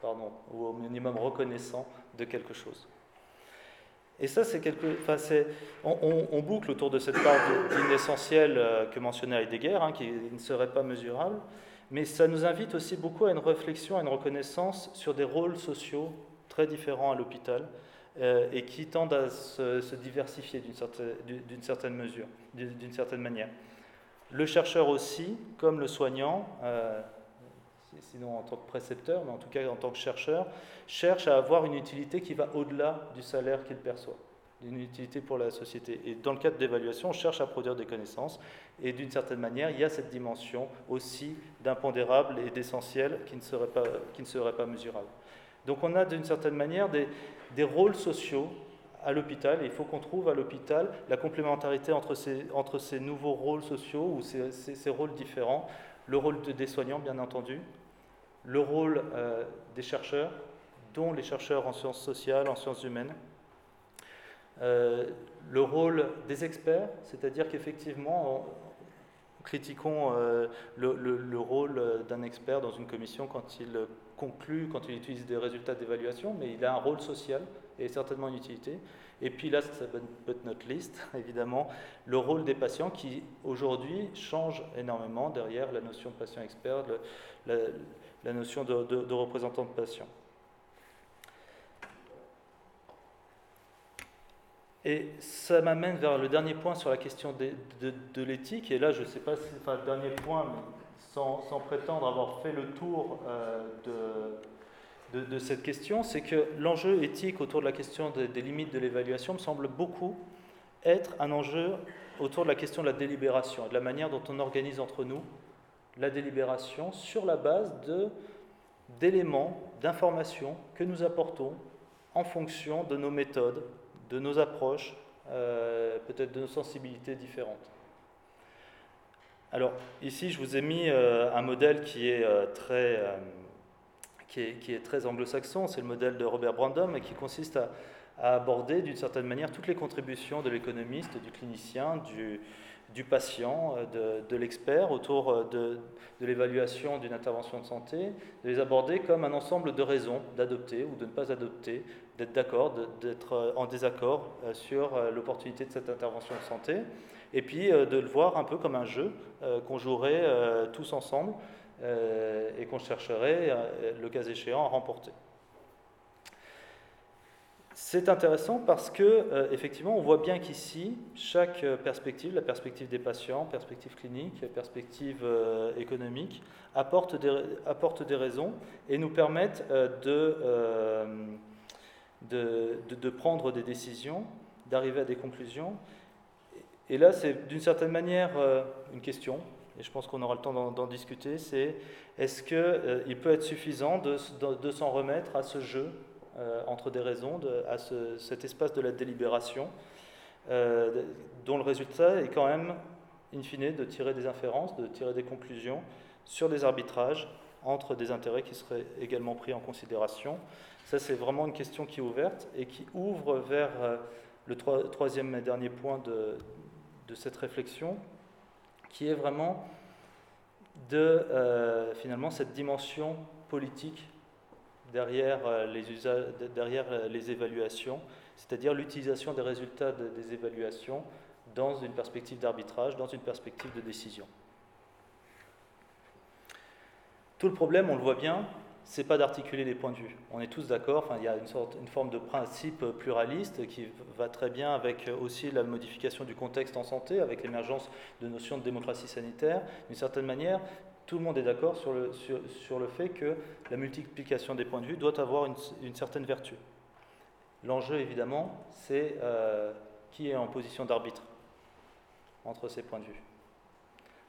pardon, ou au minimum reconnaissant de quelque chose. Et ça, c'est quelque. Enfin, on, on, boucle autour de cette part d'inessentiel euh, que mentionnait Heidegger, hein, qui ne serait pas mesurable, mais ça nous invite aussi beaucoup à une réflexion, à une reconnaissance sur des rôles sociaux très différents à l'hôpital euh, et qui tendent à se, diversifier d'une certaine, mesure, d'une certaine manière. Le chercheur aussi, comme le soignant, euh, sinon en tant que précepteur, mais en tout cas en tant que chercheur, cherche à avoir une utilité qui va au-delà du salaire qu'il perçoit, une utilité pour la société. Et dans le cadre d'évaluation, on cherche à produire des connaissances, et d'une certaine manière, il y a cette dimension aussi d'impondérable et d'essentiel qui, ne serait pas, qui ne serait pas mesurable. Donc on a d'une certaine manière des, des rôles sociaux à l'hôpital. Et il faut qu'on trouve à l'hôpital la complémentarité entre ces, entre ces nouveaux rôles sociaux ou ces, ces, rôles différents. Le rôle des soignants, bien entendu, le rôle euh, des chercheurs, dont les chercheurs en sciences sociales, en sciences humaines, euh, le rôle des experts, c'est-à-dire qu'effectivement, critiquons euh, le, le, rôle d'un expert dans une commission quand il conclut quand il utilise des résultats d'évaluation, mais il a un rôle social et certainement une utilité. Et puis last but not least, évidemment, le rôle des patients qui aujourd'hui change énormément derrière la notion de patient expert, la, notion de, représentant de patient. Et ça m'amène vers le dernier point sur la question de, l'éthique. Et là, je ne sais pas si c'est le dernier point, sans, prétendre avoir fait le tour euh, de, cette question, c'est que l'enjeu éthique autour de la question des limites de l'évaluation me semble beaucoup être un enjeu autour de la question de la délibération et de la manière dont on organise entre nous la délibération sur la base d'éléments, d'informations que nous apportons en fonction de nos méthodes, de nos approches, euh, peut-être de nos sensibilités différentes. Alors ici, je vous ai mis euh, un modèle qui est, euh, très, est, qui est très anglo-saxon, c'est le modèle de Robert Brandom, et qui consiste à, aborder d'une certaine manière toutes les contributions de l'économiste, du clinicien, du, patient, de, l'expert autour de, l'évaluation d'une intervention de santé, de les aborder comme un ensemble de raisons d'adopter ou de ne pas adopter d'être d'accord, d'être euh, en désaccord euh, sur euh, l'opportunité de cette intervention de santé, et puis de le voir un peu comme un jeu qu'on jouerait tous ensemble et qu'on chercherait, le cas échéant, à remporter. C'est intéressant parce que, effectivement, on voit bien qu'ici, chaque perspective, la perspective des patients, perspective clinique, perspective économique, apporte des, apporte des raisons et nous permettent de de, prendre des décisions, d'arriver à des conclusions. Et là, c'est d'une certaine manière euh, une question, et je pense qu'on aura le temps d'en discuter, c'est est-ce qu'il euh, peut être suffisant de, s'en remettre à ce jeu euh, entre des raisons, à cet espace de la délibération, dont le résultat est quand même, in fine, de tirer des inférences, de tirer des conclusions sur des arbitrages entre des intérêts qui seraient également pris en considération. Ça, c'est vraiment une question qui est ouverte et qui ouvre vers le troisième et dernier point de, cette réflexion, qui est vraiment de euh, finalement cette dimension politique derrière, euh, derrière les évaluations, c'est-à-dire l'utilisation des résultats des évaluations dans une perspective d'arbitrage, dans une perspective de décision. Tout le problème, on le voit bien, c'est pas d'articuler les points de vue. On est tous d'accord, il y a une, sorte, une forme de principe pluraliste qui va très bien avec aussi la modification du contexte en santé, avec l'émergence de notions de démocratie sanitaire. D'une certaine manière, tout le monde est d'accord sur le, sur, le fait que la multiplication des points de vue doit avoir une, certaine vertu. L'enjeu, évidemment, c'est euh, qui est en position d'arbitre entre ces points de vue.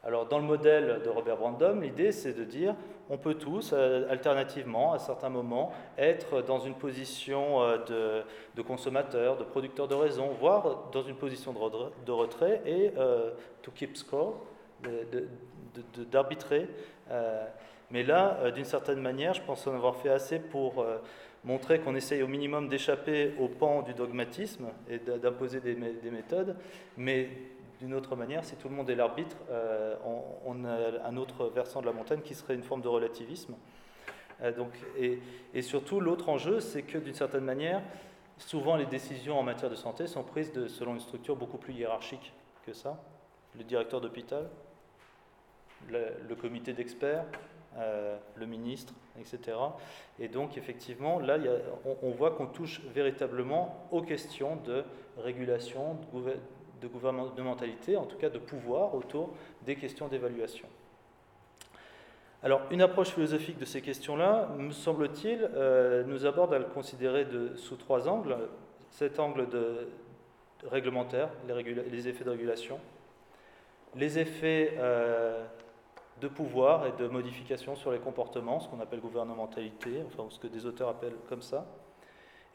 Alors, dans le modèle de Robert Brandom, l'idée c'est de dire on peut tous, euh, alternativement, à certains moments, être dans une position euh, de, consommateur, de producteur de raison, voire dans une position de, retrait et euh, to keep score, d'arbitrer. mais là, d'une certaine manière, je pense en avoir fait assez pour montrer qu'on essaye au minimum d'échapper au pan du dogmatisme et d'imposer des, des méthodes, mais d'une autre manière, si tout le monde est l'arbitre, euh, on, a un autre versant de la montagne qui serait une forme de relativisme. Euh, et, surtout, l'autre enjeu, c'est que d'une certaine manière, souvent les décisions en matière de santé sont prises selon une structure beaucoup plus hiérarchique que ça. Le directeur d'hôpital, le, comité d'experts, euh, le ministre, etc. Et donc, effectivement, là, on, on, voit qu'on touche véritablement aux questions de régulation, de, de gouvernementalité, en tout cas de pouvoir autour des questions d'évaluation. Alors, une approche philosophique de ces questions-là, me semble-t-il, euh, nous aborde à le considérer sous trois angles. Cet angle de, réglementaire, les, effets de régulation, les effets euh, de pouvoir et de modification sur les comportements, ce qu'on appelle gouvernementalité, enfin ce que des auteurs appellent comme ça,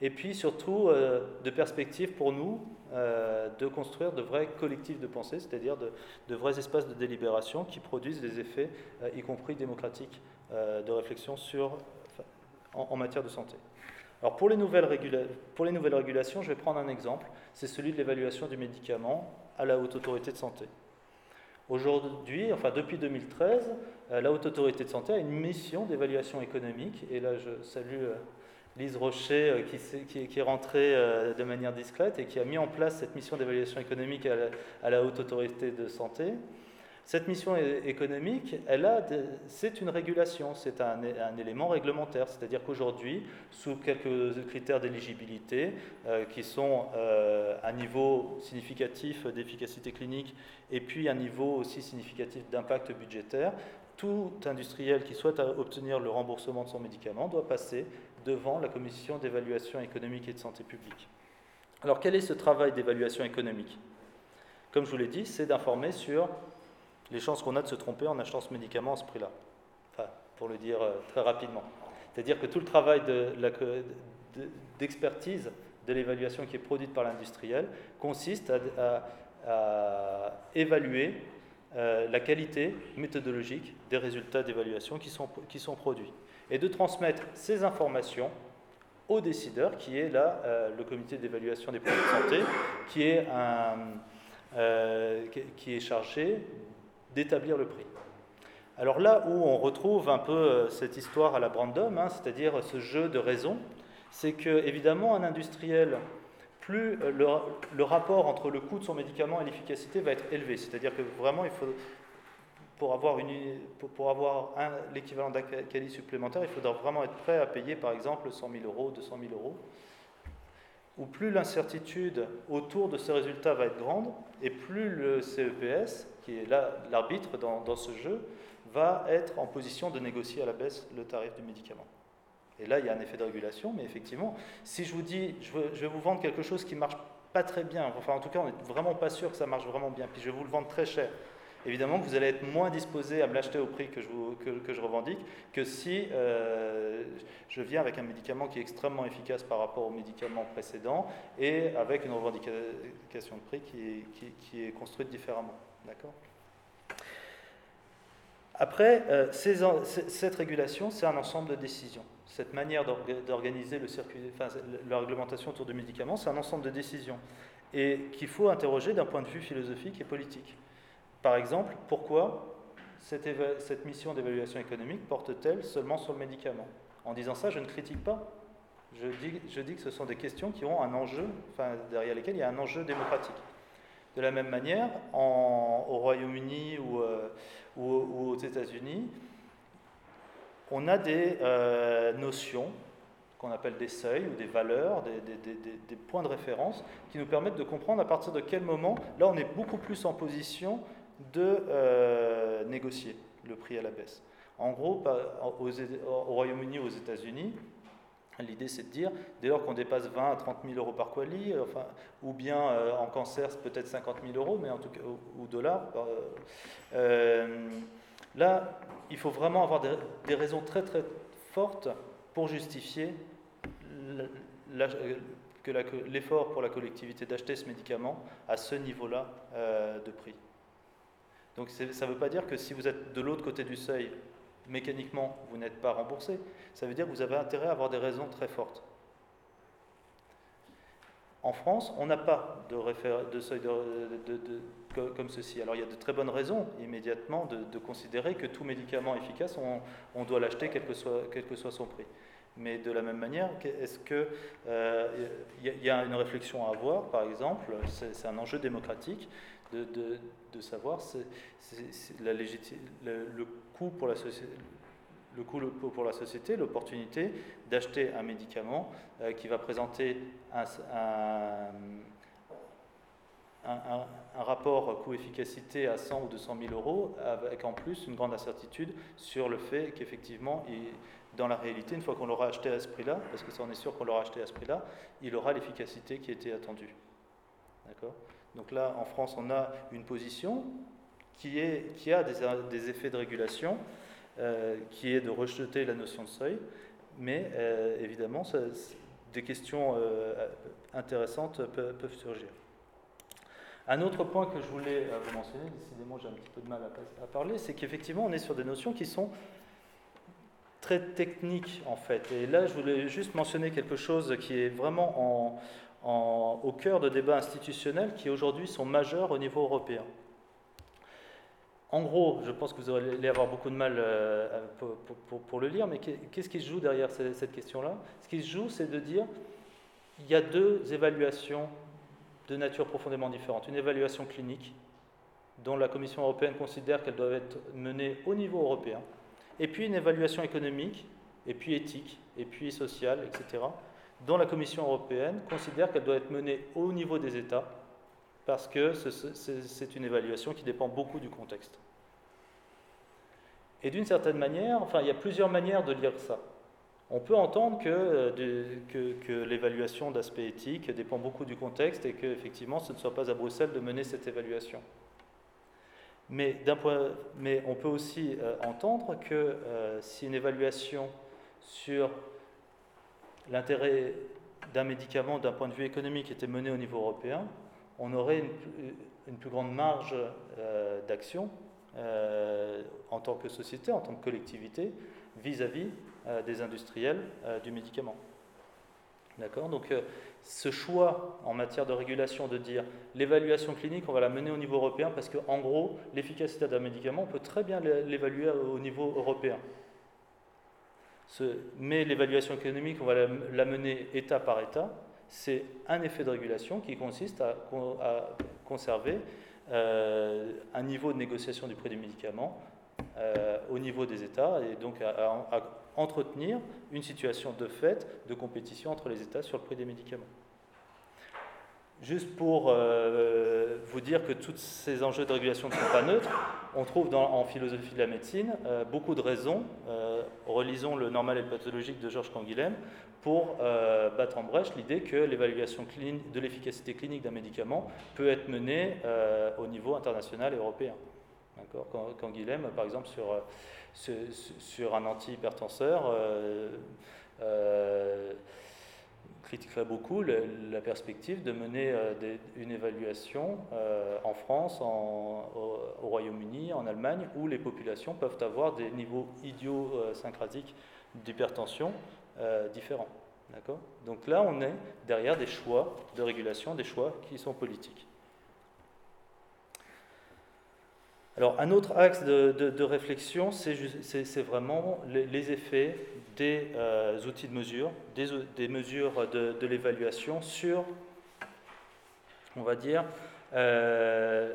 et puis surtout euh, de perspectives pour nous euh, de construire de vrais collectifs de pensée, c'est-à-dire de, vrais espaces de délibération qui produisent des effets, euh, y compris démocratiques, de réflexion sur, en, matière de santé. Alors pour les nouvelles régulations, je vais prendre un exemple, c'est celui de l'évaluation du médicament à la haute autorité de santé. Aujourd'hui, enfin depuis 2013, la Haute Autorité de Santé a une mission d'évaluation économique, et là je salue Lise Rocher qui, est rentrée de manière discrète et qui a mis en place cette mission d'évaluation économique à la Haute Autorité de Santé. Cette mission économique, c'est une régulation, c'est un, élément réglementaire, c'est-à-dire qu'aujourd'hui, sous quelques critères d'éligibilité, euh, qui sont euh, un niveau significatif d'efficacité clinique et puis un niveau aussi significatif d'impact budgétaire, tout industriel qui souhaite obtenir le remboursement de son médicament doit passer devant la commission d'évaluation économique et de santé publique. Alors quel est ce travail d'évaluation économique? Comme je vous l'ai dit, c'est d'informer sur les chances qu'on a de se tromper en achetant ce médicament à ce prix-là. Pour le dire euh, très rapidement. C'est-à-dire que tout le travail d'expertise de, l'évaluation qui est produite par l'industriel consiste à, évaluer euh, la qualité méthodologique des résultats d'évaluation qui sont produits et de transmettre ces informations au décideur, qui est là euh, le comité d'évaluation des produits de santé, qui est, un, qui est chargé d'établir le prix. Alors là où on retrouve un peu euh, cette histoire à la Brandom, hein, c'est-à-dire ce jeu de raison, c'est que évidemment un industriel, plus euh, le, rapport entre le coût de son médicament et l'efficacité va être élevé. C'est-à-dire que vraiment, il faut, pour avoir, l'équivalent d'un supplémentaire, il faudra vraiment être prêt à payer par exemple 100 000 euros, 200 000 euros ou plus l'incertitude autour de ces résultats va être grande, et plus le CEPS, qui est l'arbitre dans, ce jeu, va être en position de négocier à la baisse le tarif du médicament. Et là, il y a un effet de régulation, mais effectivement, si je vous dis, je, vais vous vendre quelque chose qui ne marche pas très bien, enfin en tout cas, on n'est vraiment pas sûr que ça marche vraiment bien, puis je vais vous le vendre très cher, évidemment que vous allez être moins disposé à me l'acheter au prix que je, que, je revendique que si euh, je viens avec un médicament qui est extrêmement efficace par rapport au médicament précédent et avec une revendication de prix qui est, construite différemment. D'accord? Après, euh, cette régulation, c'est un ensemble de décisions. Cette manière d'organiser le circuit, enfin, la réglementation autour du médicament, c'est un ensemble de décisions et qu'il faut interroger d'un point de vue philosophique et politique. Par exemple, pourquoi cette, mission d'évaluation économique porte-t-elle seulement sur le médicament? En disant ça, je ne critique pas. Je dis, que ce sont des questions qui ont un enjeu, derrière lesquelles il y a un enjeu démocratique. De la même manière, au Royaume-Uni ou, euh, aux États-Unis, on a des euh, notions qu'on appelle des seuils ou des valeurs, des, points de référence qui nous permettent de comprendre à partir de quel moment, là on est beaucoup plus en position de euh, négocier le prix à la baisse. En gros, au Royaume-Uni aux États-Unis, l'idée c'est de dire, dès lors qu'on dépasse 20 à 30 000 euros par quali, enfin, ou bien euh, en cancer peut-être 50 000 euros, mais en tout cas, ou, dollars, euh, là, il faut vraiment avoir des, raisons très très fortes pour justifier que l'effort pour la collectivité d'acheter ce médicament à ce niveau-là de prix. Donc ça ne veut pas dire que si vous êtes de l'autre côté du seuil, mécaniquement, vous n'êtes pas remboursé. Ça veut dire que vous avez intérêt à avoir des raisons très fortes. En France, on n'a pas de, seuil comme ceci. Alors il y a de très bonnes raisons immédiatement de, considérer que tout médicament efficace, on, doit l'acheter quel, que soit son prix. Mais de la même manière, est-ce qu'il euh, y, a une réflexion à avoir, par exemple, c'est un enjeu démocratique, de, savoir la le, coût pour la société le coût pour la société, l'opportunité d'acheter un médicament euh, qui va présenter un, un, rapport coût-efficacité à 100 ou 200 000 euros, avec en plus une grande incertitude sur le fait qu'effectivement, dans la réalité, une fois qu'on l'aura acheté à ce prix-là, parce que ça on est sûr qu'on l'aura acheté à ce prix-là, il aura l'efficacité qui était attendue. D'accord? Donc là, en France, on a une position qui, a des, effets de régulation, euh, qui est de rejeter la notion de seuil, mais euh, évidemment, des questions euh, intéressantes peuvent, surgir. Un autre point que je voulais vous mentionner, décidément j'ai un petit peu de mal à parler, c'est qu'effectivement on est sur des notions qui sont très techniques en fait. Et là je voulais juste mentionner quelque chose qui est vraiment en, au cœur de débats institutionnels qui aujourd'hui sont majeurs au niveau européen. en gros, je pense que vous allez avoir beaucoup de mal pour, le lire, mais qu'est-ce qui se joue derrière cette question-là? Ce qui se joue, c'est de dire il y a deux évaluations de nature profondément différente. Une évaluation clinique, dont la Commission européenne considère qu'elle doit être menée au niveau européen, et puis une évaluation économique, et puis éthique, et puis sociale, etc., dont la Commission européenne considère qu'elle doit être menée au niveau des États, parce que c'est une évaluation qui dépend beaucoup du contexte. Et d'une certaine manière, enfin, il y a plusieurs manières de lire ça. On peut entendre que, que, l'évaluation d'aspect éthique dépend beaucoup du contexte et qu'effectivement ce ne soit pas à Bruxelles de mener cette évaluation. Mais on peut aussi euh, entendre que euh, si une évaluation sur l'intérêt d'un médicament d'un point de vue économique était menée au niveau européen, on aurait une, plus grande marge euh, d'action en tant que société, en tant que collectivité, vis-à-vis des industriels du médicament. D'accord? Donc ce choix en matière de régulation de dire l'évaluation clinique, on va la mener au niveau européen parce qu'en gros, l'efficacité d'un médicament, on peut très bien l'évaluer au niveau européen. Mais l'évaluation économique, on va la, mener État par État. C'est un effet de régulation qui consiste à, conserver euh, un niveau de négociation du prix du médicament euh, au niveau des États et donc à, entretenir une situation de fait de compétition entre les États sur le prix des médicaments. Juste pour euh, vous dire que tous ces enjeux de régulation ne sont pas neutres, on trouve en philosophie de la médecine euh, beaucoup de raisons, euh, relisons le normal et pathologique de Georges Canguilhem, pour battre en brèche l'idée que l'évaluation de l'efficacité clinique d'un médicament peut être menée au niveau international et européen. Canguilhem, par exemple, sur un antihypertenseur critiquerait beaucoup la, perspective de mener euh, une évaluation en France, au, Royaume-Uni, en Allemagne, où les populations peuvent avoir des niveaux idiosyncratiques d'hypertension différents. Donc là, on est derrière des choix de régulation, des choix qui sont politiques. Alors, un autre axe de, réflexion, c'est vraiment les, effets des euh, outils de mesure, des, mesures de, l'évaluation sur, on va dire, euh,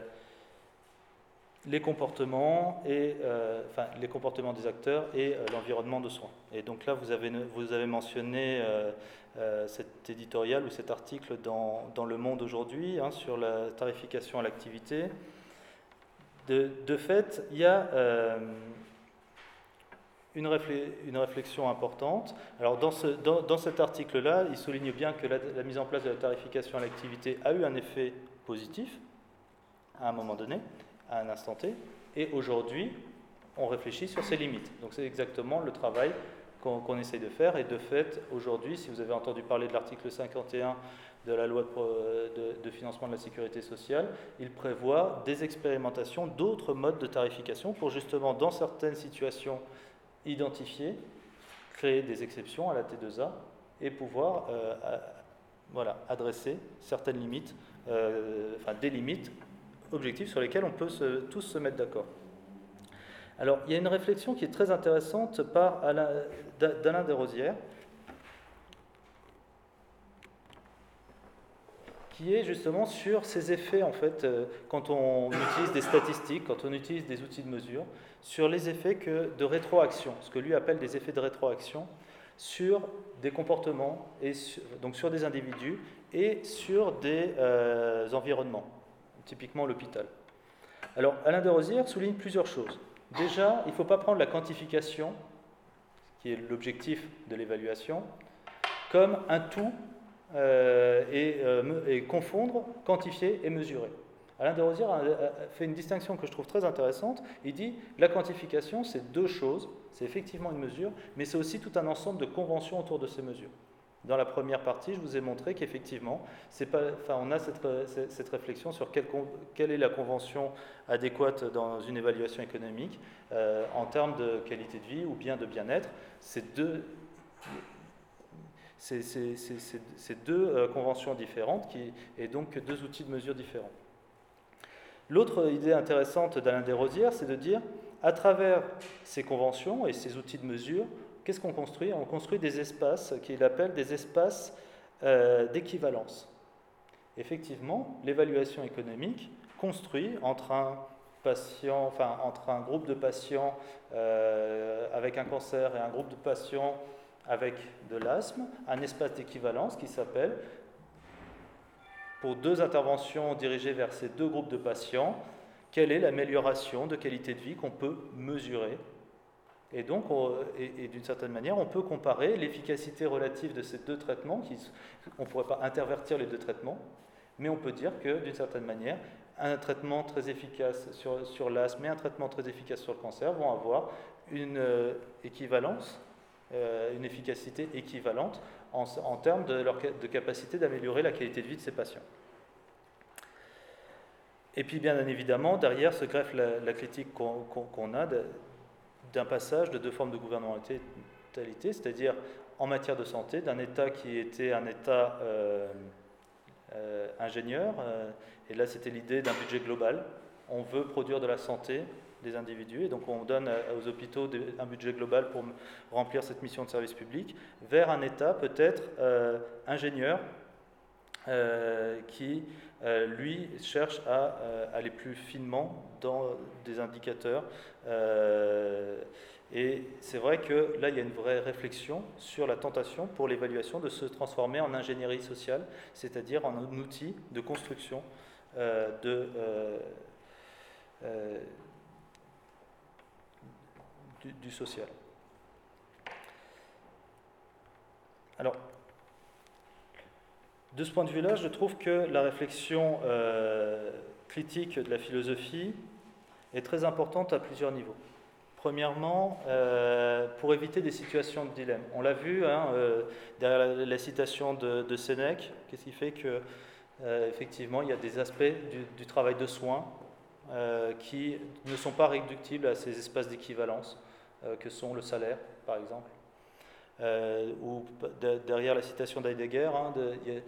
les comportements et euh, les comportements des acteurs et l'environnement de soins. Et donc là, vous avez, mentionné cet éditorial ou cet article dans, Le Monde aujourd'hui hein, sur la tarification à l'activité. De, fait, il y a une, réflexion importante. Alors, dans, cet article-là, il souligne bien que la, mise en place de la tarification à l'activité a eu un effet positif à un moment donné, à un instant T, et aujourd'hui, on réfléchit sur ses limites. Donc, c'est exactement le travail qu'on essaye de faire. Et de fait, aujourd'hui, si vous avez entendu parler de l'article 51 de la loi de, financement de la sécurité sociale, il prévoit des expérimentations d'autres modes de tarification pour justement, dans certaines situations, identifier, créer des exceptions à la T2A et pouvoir euh, voilà, adresser certaines limites, euh, enfin des limites objectives sur lesquelles on peut tous se mettre d'accord. Alors, il y a une réflexion qui est très intéressante par d'Alain Desrosières, qui est justement sur ces effets, en fait, euh, quand on utilise des statistiques, quand on utilise des outils de mesure, sur les effets de rétroaction, ce que lui appelle des effets de rétroaction, sur des comportements, et donc sur des individus et sur des euh, environnements, typiquement l'hôpital. Alors, Alain de Rosière souligne plusieurs choses. Déjà, il ne faut pas prendre la quantification, qui est l'objectif de l'évaluation, comme un tout euh, euh, et, confondre, quantifier et mesurer. Alain de Rosière a, fait une distinction que je trouve très intéressante. Il dit la quantification, c'est deux choses. C'est effectivement une mesure, mais c'est aussi tout un ensemble de conventions autour de ces mesures. Dans la première partie, je vous ai montré qu'effectivement, on a cette, réflexion sur quelle, est la convention adéquate dans une évaluation économique euh, en termes de qualité de vie ou bien de bien-être. C'est deux, c'est deux euh, conventions différentes et donc deux outils de mesure différents. L'autre idée intéressante d'Alain Desrosières, c'est de dire, à travers ces conventions et ces outils de mesure, qu'est-ce qu'on construit? On construit des espaces qu'il appelle des espaces euh, d'équivalence. Effectivement, l'évaluation économique construit entre un groupe de patients euh, avec un cancer et un groupe de patients avec de l'asthme, un espace d'équivalence qui s'appelle, pour deux interventions dirigées vers ces deux groupes de patients, quelle est l'amélioration de qualité de vie qu'on peut mesurer. Et donc, et, d'une certaine manière, on peut comparer l'efficacité relative de ces deux traitements, qui, on ne pourrait pas intervertir les deux traitements, mais on peut dire que d'une certaine manière, un traitement très efficace sur, sur l'asthme et un traitement très efficace sur le cancer vont avoir une euh, équivalence, euh, une efficacité équivalente en, termes de capacité d'améliorer la qualité de vie de ces patients. Et puis, bien évidemment, derrière se greffe la, critique qu'on a d'un passage de deux formes de gouvernementalité, c'est-à-dire en matière de santé, d'un État qui était un État euh, euh, ingénieur, et là c'était l'idée d'un budget global. On veut produire de la santé des individus, et donc on donne aux hôpitaux un budget global pour remplir cette mission de service public, vers un État peut-être ingénieur qui euh, lui cherche à euh, aller plus finement dans des indicateurs. Euh, et c'est vrai que là, il y a une vraie réflexion sur la tentation pour l'évaluation de se transformer en ingénierie sociale, c'est-à-dire en outil de construction de, social. Alors, de ce point de vue-là, je trouve que la réflexion euh, critique de la philosophie est très importante à plusieurs niveaux. Premièrement, euh, pour éviter des situations de dilemme. On l'a vu hein, euh, derrière la, citation de, Sénèque, qu'est-ce qui fait que effectivement il y a des aspects du, du travail de soins qui ne sont pas réductibles à ces espaces d'équivalence que sont le salaire, par exemple. ou derrière la citation d'Heidegger, hein, de,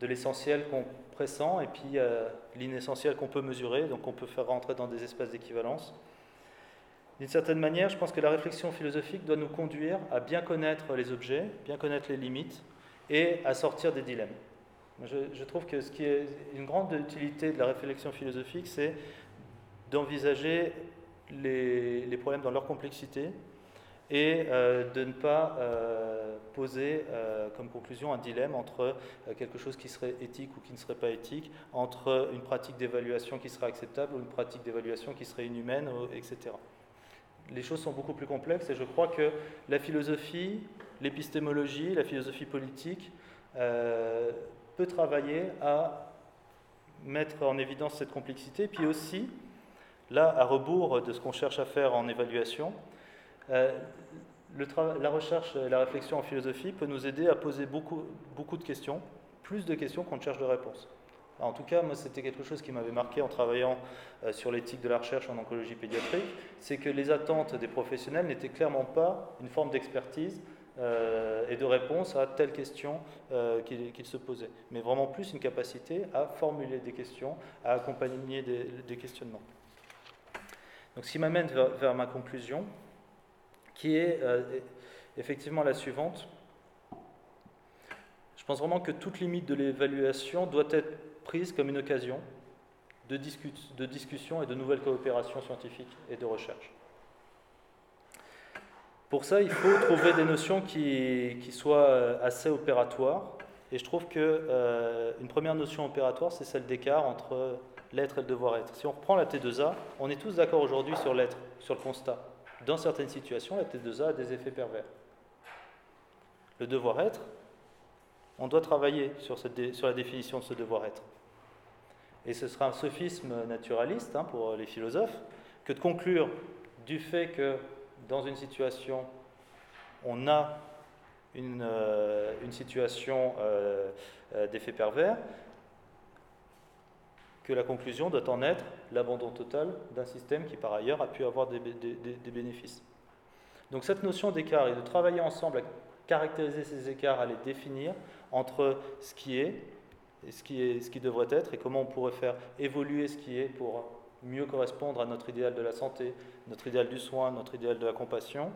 de l'essentiel qu'on pressent et puis euh, l'inessentiel qu'on peut mesurer, donc on peut faire rentrer dans des espaces d'équivalence. D'une certaine manière, je pense que la réflexion philosophique doit nous conduire à bien connaître les objets, bien connaître les limites et à sortir des dilemmes. Je, trouve que ce qui est une grande utilité de la réflexion philosophique, c'est d'envisager les, problèmes dans leur complexité et euh, de ne pas euh, poser euh, comme conclusion un dilemme entre quelque chose qui serait éthique ou qui ne serait pas éthique, entre une pratique d'évaluation qui serait acceptable ou une pratique d'évaluation qui serait inhumaine, etc. Les choses sont beaucoup plus complexes et je crois que la philosophie, l'épistémologie, la philosophie politique peut travailler à mettre en évidence cette complexité, puis aussi, là, à rebours de ce qu'on cherche à faire en évaluation, euh, la recherche et la réflexion en philosophie peut nous aider à poser beaucoup, beaucoup de questions, plus de questions qu'on ne cherche de réponses. en tout cas, moi, c'était quelque chose qui m'avait marqué en travaillant euh, sur l'éthique de la recherche en oncologie pédiatrique, c'est que les attentes des professionnels n'étaient clairement pas une forme d'expertise euh, et de réponse à telle question qu'ils se posaient, mais vraiment plus une capacité à formuler des questions, à accompagner des, questionnements. Donc, ce qui m'amène vers ma conclusion, qui est euh, effectivement la suivante. Je pense vraiment que toute limite de l'évaluation doit être prise comme une occasion de, de discussion et de nouvelles coopérations scientifiques et de recherche. Pour ça, il faut trouver des notions qui, qui soient euh, assez opératoires. Et je trouve qu'une euh, une première notion opératoire, c'est celle d'écart entre l'être et le devoir-être. Si on reprend la T2A, on est tous d'accord aujourd'hui sur l'être, sur le constat dans certaines situations, la T2A a des effets pervers. Le devoir-être, on doit travailler sur, la définition de ce devoir-être. Et ce sera un sophisme naturaliste hein, pour les philosophes que de conclure du fait que dans une situation, on a une, euh, situation euh, euh, d'effet pervers, que la conclusion doit en être l'abandon total d'un système qui par ailleurs a pu avoir des, bénéfices. Donc cette notion d'écart et de travailler ensemble à caractériser ces écarts, à les définir entre ce qui est et ce qui, est, ce qui devrait être et comment on pourrait faire évoluer ce qui est pour mieux correspondre à notre idéal de la santé, notre idéal du soin, notre idéal de la compassion.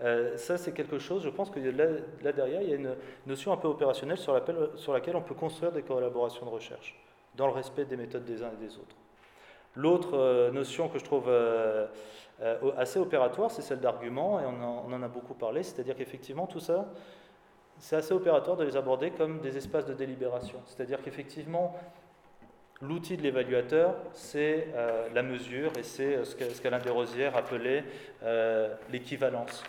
Euh, ça, c'est quelque chose, je pense que là, derrière, il y a une notion un peu opérationnelle sur, laquelle on peut construire des collaborations de recherche, dans le respect des méthodes des uns et des autres. L'autre euh, notion que je trouve euh, assez opératoire, c'est celle d'argument, et on en, a beaucoup parlé, c'est-à-dire qu'effectivement, tout ça, c'est assez opératoire de les aborder comme des espaces de délibération. C'est-à-dire qu'effectivement, L'outil de l'évaluateur, c'est euh, la mesure et c'est euh, ce qu'Alain Desrosières appelait euh, l'équivalence.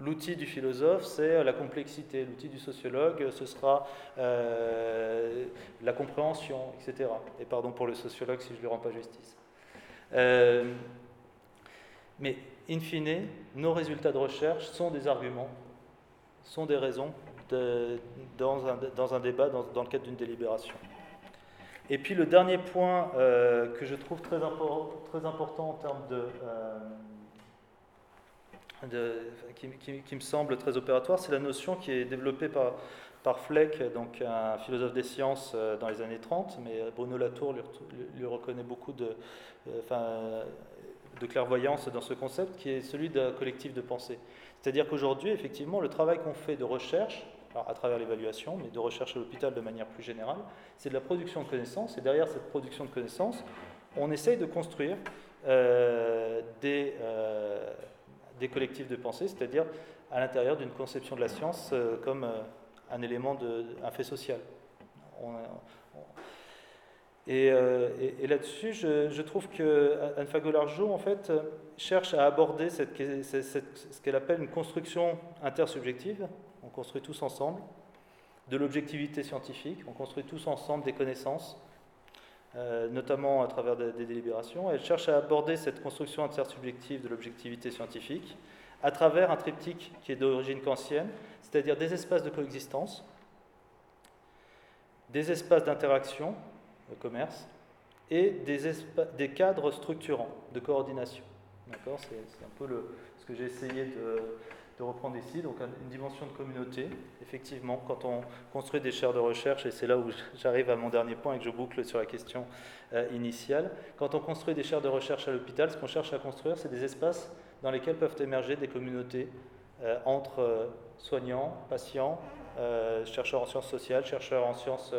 L'outil du philosophe, c'est la complexité. L'outil du sociologue, ce sera la compréhension, etc. Et pardon pour le sociologue si je ne lui rends pas justice. mais, in fine, nos résultats de recherche sont des arguments, sont des raisons dans, un, dans, un, débat, dans, dans le cadre d'une délibération. Et puis le dernier point euh, que je trouve très, important en termes de, euh, qui, me semble très opératoire, c'est la notion qui est développée par, Fleck, donc un philosophe des sciences euh, dans les années 30, mais Bruno Latour lui, reconnaît beaucoup de, de clairvoyance dans ce concept, qui est celui d'un collectif de pensée. C'est-à-dire qu'aujourd'hui, effectivement, le travail qu'on fait de recherche, à travers l'évaluation, mais de recherche à l'hôpital de manière plus générale, c'est de la production de connaissances. Et derrière cette production de connaissances, on essaye de construire euh, des, euh, des, collectifs de pensée, c'est-à-dire à, l'intérieur d'une conception de la science euh, comme un élément, de, un fait social. et, là-dessus, je, trouve que Anne Fagolargeau, en fait, cherche à aborder ce qu'elle appelle une construction intersubjective, on construit tous ensemble, de l'objectivité scientifique, on construit tous ensemble des connaissances, euh, notamment à travers des, délibérations. Elle cherche à aborder cette construction intersubjective de l'objectivité scientifique à travers un triptyque qui est d'origine kantienne, c'est-à-dire des espaces de coexistence, des espaces d'interaction, de commerce, et des, cadres structurants de coordination. D'accord? C'est un peu le, ce que j'ai essayé de, de reprendre ici, donc une dimension de communauté, effectivement, quand on construit des chaires de recherche, et c'est là où j'arrive à mon dernier point et que je boucle sur la question euh, initiale, quand on construit des chaires de recherche à l'hôpital, ce qu'on cherche à construire, c'est des espaces dans lesquels peuvent émerger des communautés euh, entre euh, soignants, patients, chercheurs en sciences sociales, chercheurs en sciences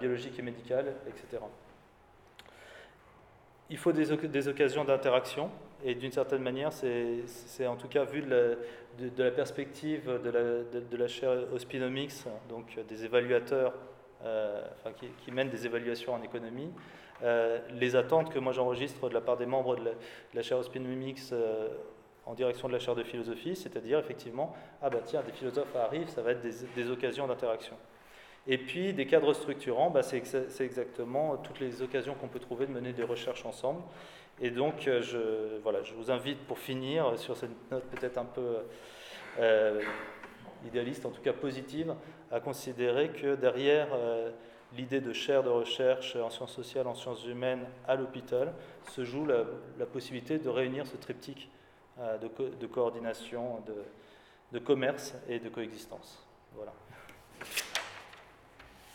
biologiques et médicales, etc. Il faut des, des occasions d'interaction, et d'une certaine manière, c'est en tout cas vu de la, perspective de la, de, la, chaire Ospinomics, donc des évaluateurs euh, qui, mènent des évaluations en économie, euh, les attentes que moi j'enregistre de la part des membres de la, chaire Ospinomics euh, en direction de la chaire de philosophie, c'est-à-dire effectivement, ah bah tiens, des philosophes arrivent, ça va être des, occasions d'interaction. Et puis des cadres structurants, bah, c'est exactement toutes les occasions qu'on peut trouver de mener des recherches ensemble. Et donc, euh, je, voilà, je vous invite pour finir sur cette note peut-être un peu euh, idéaliste, en tout cas positive, à considérer que derrière euh, l'idée de chaire de recherche en sciences sociales, en sciences humaines à l'hôpital, se joue la, possibilité de réunir ce triptyque de, coordination, de, de commerce et de coexistence. Voilà.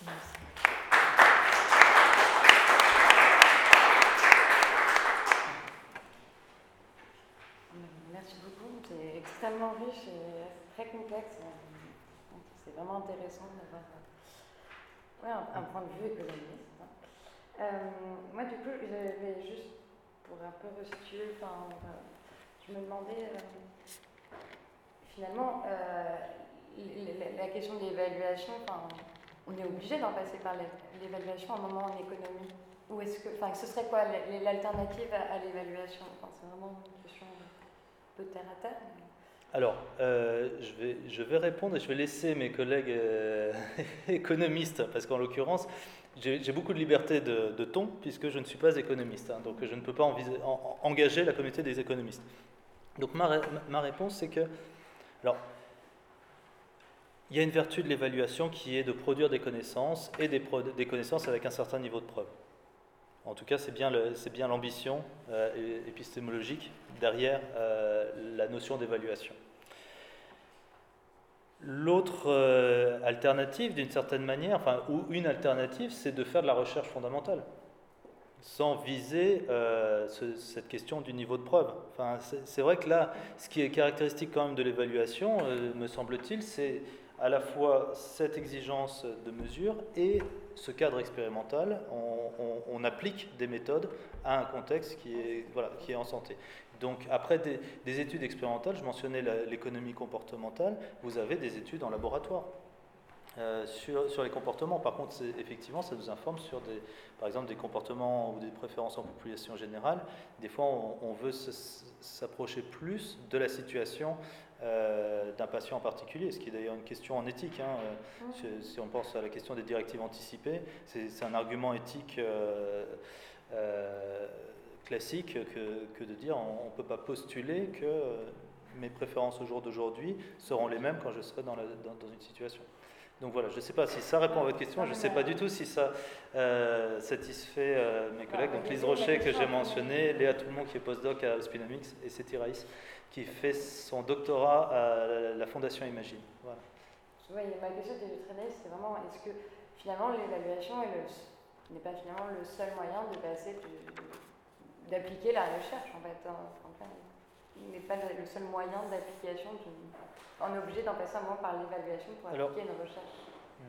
Merci. Extrêmement riche et très complexe. C'est vraiment intéressant d'avoir ouais, un, point de vue économique. Hein. Euh, moi, du coup, j'avais juste pour un peu resituer, enfin, je me demandais euh, finalement euh, la, question de l'évaluation, on est obligé d'en passer par l'évaluation à un moment en économie. Ou est-ce que, enfin, ce serait quoi l'alternative à, l'évaluation? C'est vraiment une question un peu terre à terre. Alors, euh, je, vais, répondre et je vais laisser mes collègues euh, économistes, parce qu'en l'occurrence, j'ai beaucoup de liberté de, ton, puisque je ne suis pas économiste, hein, donc je ne peux pas engager la communauté des économistes. Donc ma, réponse, c'est que, alors, il y a une vertu de l'évaluation qui est de produire des connaissances, et des connaissances avec un certain niveau de preuve. En tout cas, c'est bien l'ambition euh, épistémologique derrière la notion d'évaluation. L'autre euh, alternative, d'une certaine manière, enfin, ou une alternative, c'est de faire de la recherche fondamentale. sans viser euh, cette question du niveau de preuve. Enfin, c'est vrai que là, ce qui est caractéristique quand même de l'évaluation, euh, me semble-t-il, c'est à la fois cette exigence de mesure et ce cadre expérimental. On, applique des méthodes à un contexte qui est, voilà, qui est en santé. Donc après des, des études expérimentales, je mentionnais l'économie comportementale, vous avez des études en laboratoire. Euh, sur, sur, les comportements, par contre, effectivement, ça nous informe sur, des, par exemple, des comportements ou des préférences en population générale. Des fois, on, veut s'approcher plus de la situation euh, d'un patient en particulier, ce qui est d'ailleurs une question en éthique. Hein. Euh, si, on pense à la question des directives anticipées, c'est un argument éthique classique que, que, de dire on ne peut pas postuler que mes préférences au jour d'aujourd'hui seront les mêmes quand je serai dans, la, dans une situation. Donc voilà, je ne sais pas si ça répond à votre question, je ne sais pas du tout si ça euh, satisfait euh, mes collègues. Donc Lise Rocher que j'ai mentionné, Léa Tout-le-Monde qui est postdoc à Spinomics et c'est Raïs qui fait son doctorat à la Fondation Imagine. Voilà. Oui, ma question que je c'est vraiment est-ce que finalement l'évaluation n'est pas finalement le seul moyen de passer d'appliquer la recherche en fait, hein, n'est pas le seul moyen d'application on est obligé d'en passer un moment par l'évaluation pour appliquer une recherche.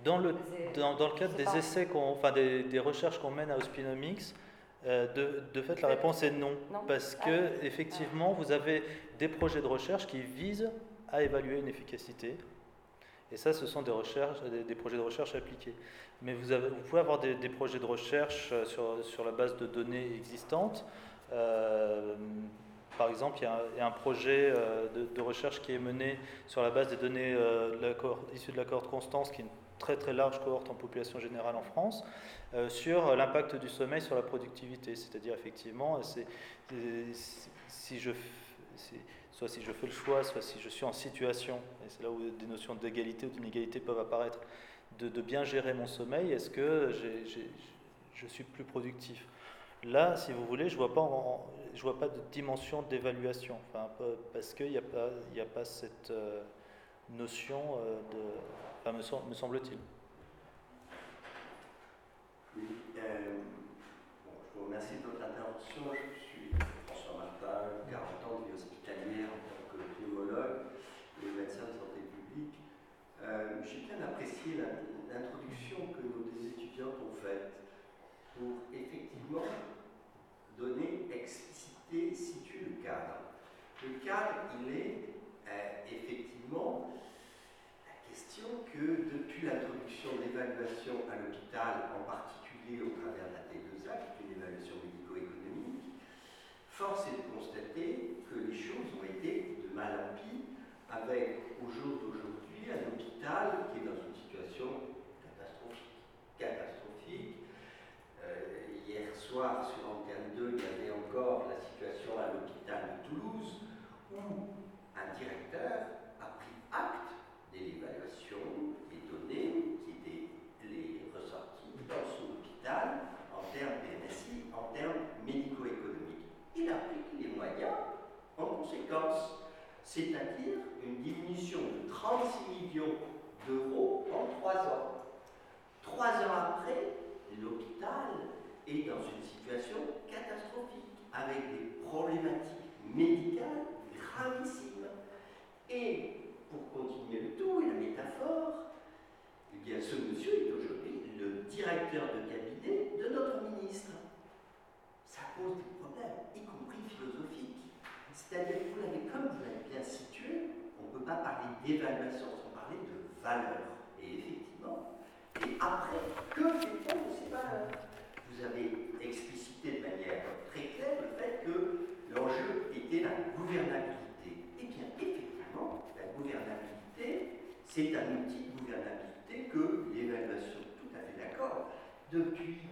Dans le, dans, dans le cadre des essais, enfin des, des recherches qu'on mène à Ospinomics, euh, de, de, fait, la réponse est non, parce ah que effectivement, vous avez des projets de recherche qui visent à évaluer une efficacité, et ça, ce sont des recherches, des, projets de recherche appliqués. Mais vous, pouvez avoir des, projets de recherche euh, sur, sur, la base de données existantes. Euh, par exemple, il y a un, projet euh, de, recherche qui est mené sur la base des données euh, issues de la cohorte Constance, qui est une très très large cohorte en population générale en France, sur l'impact du sommeil sur la productivité. C'est-à-dire, effectivement, si je, soit si je fais le choix, soit si je suis en situation, et c'est là où des notions d'égalité ou d'inégalité peuvent apparaître, de, bien gérer mon sommeil, est-ce que je suis plus productif? Là, si vous voulez, je ne vois, pas vois pas de dimension d'évaluation, parce qu'il n'y a, pas, a pas cette euh, notion euh, de... Me, semble-t-il. Oui, euh, je vous remercie de votre intervention. Je suis François Martin, 40 ans de vie hospitalière en tant que pneumologue et médecin de santé publique. J'ai bien apprécié l'introduction que nos pour effectivement donner, expliciter, situer le cadre. Le cadre, il est euh, effectivement la question que depuis l'introduction de l'évaluation à l'hôpital, en particulier au travers de la T2A, qui est une évaluation médico-économique, force est de constater que les choses ont été de mal en pis, avec au jour d'aujourd'hui un hôpital qui est dans une situation catastrophique. Hier soir, sur il y avait encore la situation à l'hôpital de Toulouse, où un directeur a pris acte de l'évaluation des données qui étaient les ressorties dans son hôpital en termes d'NSI, en termes médico-économiques. Il applique les moyens en conséquence, c'est-à-dire une diminution de 36 millions d'euros en trois ans. Trois ans après, l'hôpital est dans une situation catastrophique, avec des problématiques médicales gravissimes. Et pour continuer le tout et la métaphore, eh bien, ce monsieur est aujourd'hui le directeur de cabinet de notre ministre. Ça pose des problèmes, y compris philosophiques. C'est-à-dire que vous l'avez, comme vous l'avez bien situé, on ne peut pas parler d'évaluation sans parler de valeur. Et effectivement, et après, que fait-on de ces valeurs? Vous avez explicité de manière très claire le fait que l'enjeu était la gouvernabilité. Eh bien, effectivement, la gouvernabilité, c'est un outil de gouvernabilité que l'évaluation, tout à fait d'accord, depuis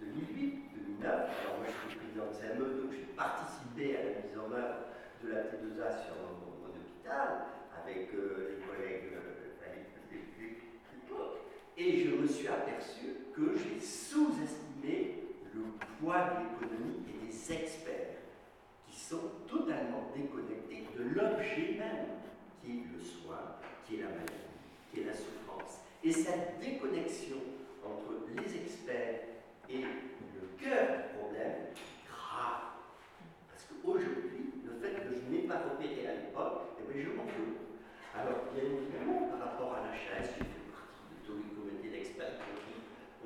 2008, 2009, alors moi je suis président de CME, donc j'ai participé à la mise en œuvre de la T2A sur mon, hôpital, avec euh, les collègues euh, et je me suis aperçu que j'ai sous-estimé le poids de l'économie et des experts qui sont totalement déconnectés de l'objet même, qui est le soin, qui est la maladie, qui est la souffrance. Et cette déconnexion entre les experts et le cœur du problème grave. Parce qu'aujourd'hui, le fait que je n'ai pas opéré à l'époque, eh bien, je m'en veux. Alors, bien évidemment, par rapport à la chaise, j'ai fait partie de tous les comités d'experts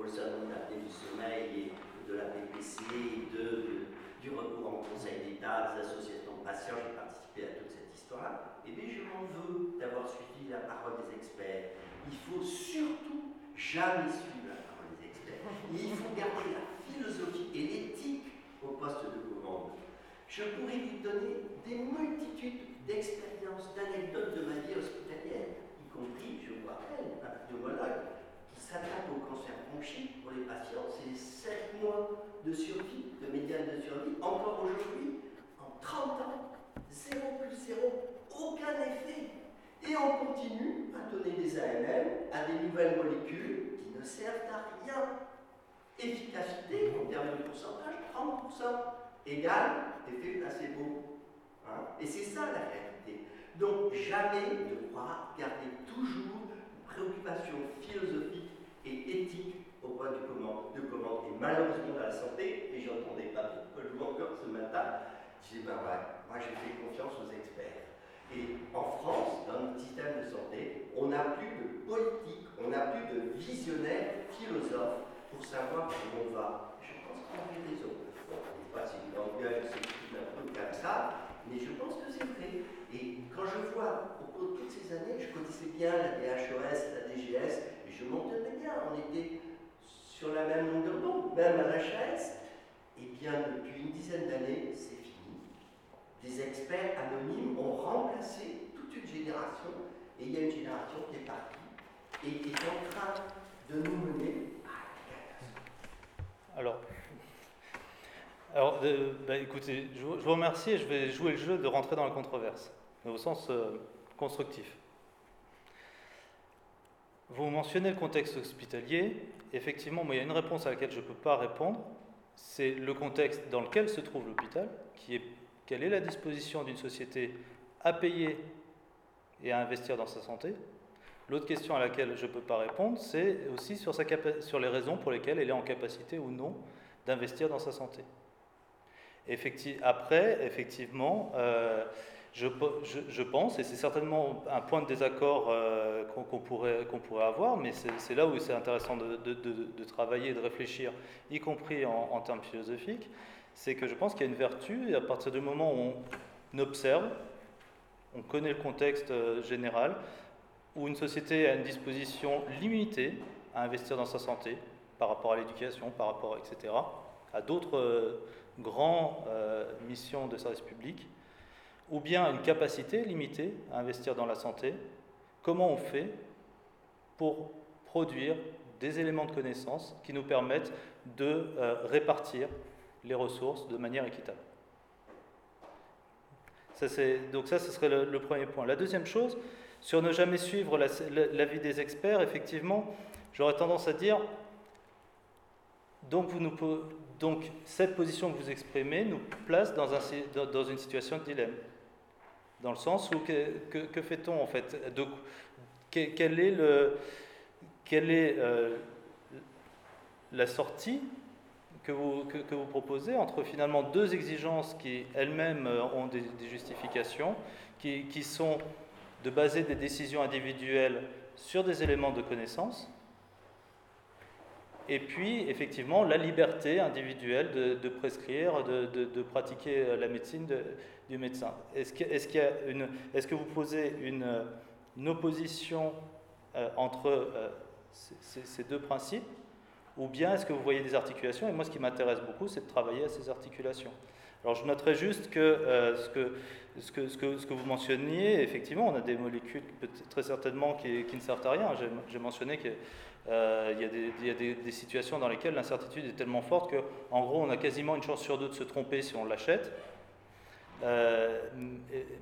pour le salon de la du sommeil et de la PPC, et de, du recours en Conseil d'État, des associations de patients, j'ai participé à toute cette histoire-là. Eh bien, je m'en veux d'avoir suivi la parole des experts. Il faut surtout jamais suivre la parole des experts. il faut garder la philosophie et l'éthique au poste de commande. Je pourrais vous donner des multitudes d'expériences, d'anecdotes de ma vie hospitalière, y compris, je vous rappelle, un pneumologue s'attaque au cancer bronchique pour les patients, c'est 7 mois de survie, de médiane de survie, encore aujourd'hui, en 30 ans, 0 plus 0, aucun effet. Et on continue à donner des AMM à des nouvelles molécules qui ne servent à rien. Efficacité, en termes de pourcentage, 30% égale effet placebo. Hein Et c'est ça la réalité. Donc jamais ne croire garder toujours une préoccupation philosophique et éthique au point de commande, de commande. Et malheureusement dans la santé, et j'entendais pas le encore ce matin, je dis ben ouais, moi j'ai fait confiance aux experts. Et en France, dans notre système de santé, on n'a plus de politique, on n'a plus de visionnaires philosophes pour savoir où on va. Je pense qu'on a raison. Bon, je ne sais pas si l'engueule c'est un peu comme ça, mais je pense que c'est vrai. Et quand je vois, au cours de toutes ces années, je connaissais bien la DHOS, la DGS, je m'entendais bien, on était sur la même longueur d'onde, même à la chaise. Et bien, depuis une dizaine d'années, c'est fini. Des experts anonymes ont remplacé toute une génération, et il y a une génération qui est partie, et qui est en train de nous mener alors, alors euh, bah, écoutez, je vous, remercie et je vais jouer le jeu de rentrer dans la controverse, mais au sens euh, constructif. Vous mentionnez le contexte hospitalier. Effectivement, moi, il y a une réponse à laquelle je ne peux pas répondre. C'est le contexte dans lequel se trouve l'hôpital, qui est quelle est la disposition d'une société à payer et à investir dans sa santé. L'autre question à laquelle je ne peux pas répondre, c'est aussi sur, les raisons pour lesquelles elle est en capacité ou non d'investir dans sa santé. après, effectivement, euh, je, pense, et c'est certainement un point de désaccord euh, qu'on pourrait, avoir, mais c'est là où c'est intéressant de, travailler, de réfléchir, y compris en, en termes philosophiques, c'est que je pense qu'il y a une vertu, et à partir du moment où on observe, on connaît le contexte euh, général, où une société a une disposition limitée à investir dans sa santé par rapport à l'éducation, par rapport, etc., à d'autres euh, grandes euh, missions de service public, ou bien une capacité limitée à investir dans la santé, comment on fait pour produire des éléments de connaissance qui nous permettent de euh, répartir les ressources de manière équitable. Donc ça, ce serait le premier point. La deuxième chose, sur ne jamais suivre l'avis des experts, effectivement, j'aurais tendance à dire, donc, cette position que vous exprimez nous place dans une situation de dilemme. Dans le sens où, que, fait-on en fait quelle est euh, la sortie que vous, proposez entre finalement deux exigences qui elles-mêmes ont des, justifications, qui, qui, sont de baser des décisions individuelles sur des éléments de connaissance, et puis effectivement la liberté individuelle de, prescrire, de, pratiquer la médecine du médecin. Est-ce que, vous posez une, opposition euh, entre euh, ces, deux principes ou bien est-ce que vous voyez des articulations? Et moi, ce qui m'intéresse beaucoup, c'est de travailler à ces articulations. Alors, je noterai juste que, euh, ce que ce que, vous mentionniez, effectivement, on a des molécules très certainement qui, ne servent à rien. J'ai mentionné qu'il y a, des, situations dans lesquelles l'incertitude est tellement forte qu'en gros, on a quasiment une chance sur deux de se tromper si on l'achète. Euh,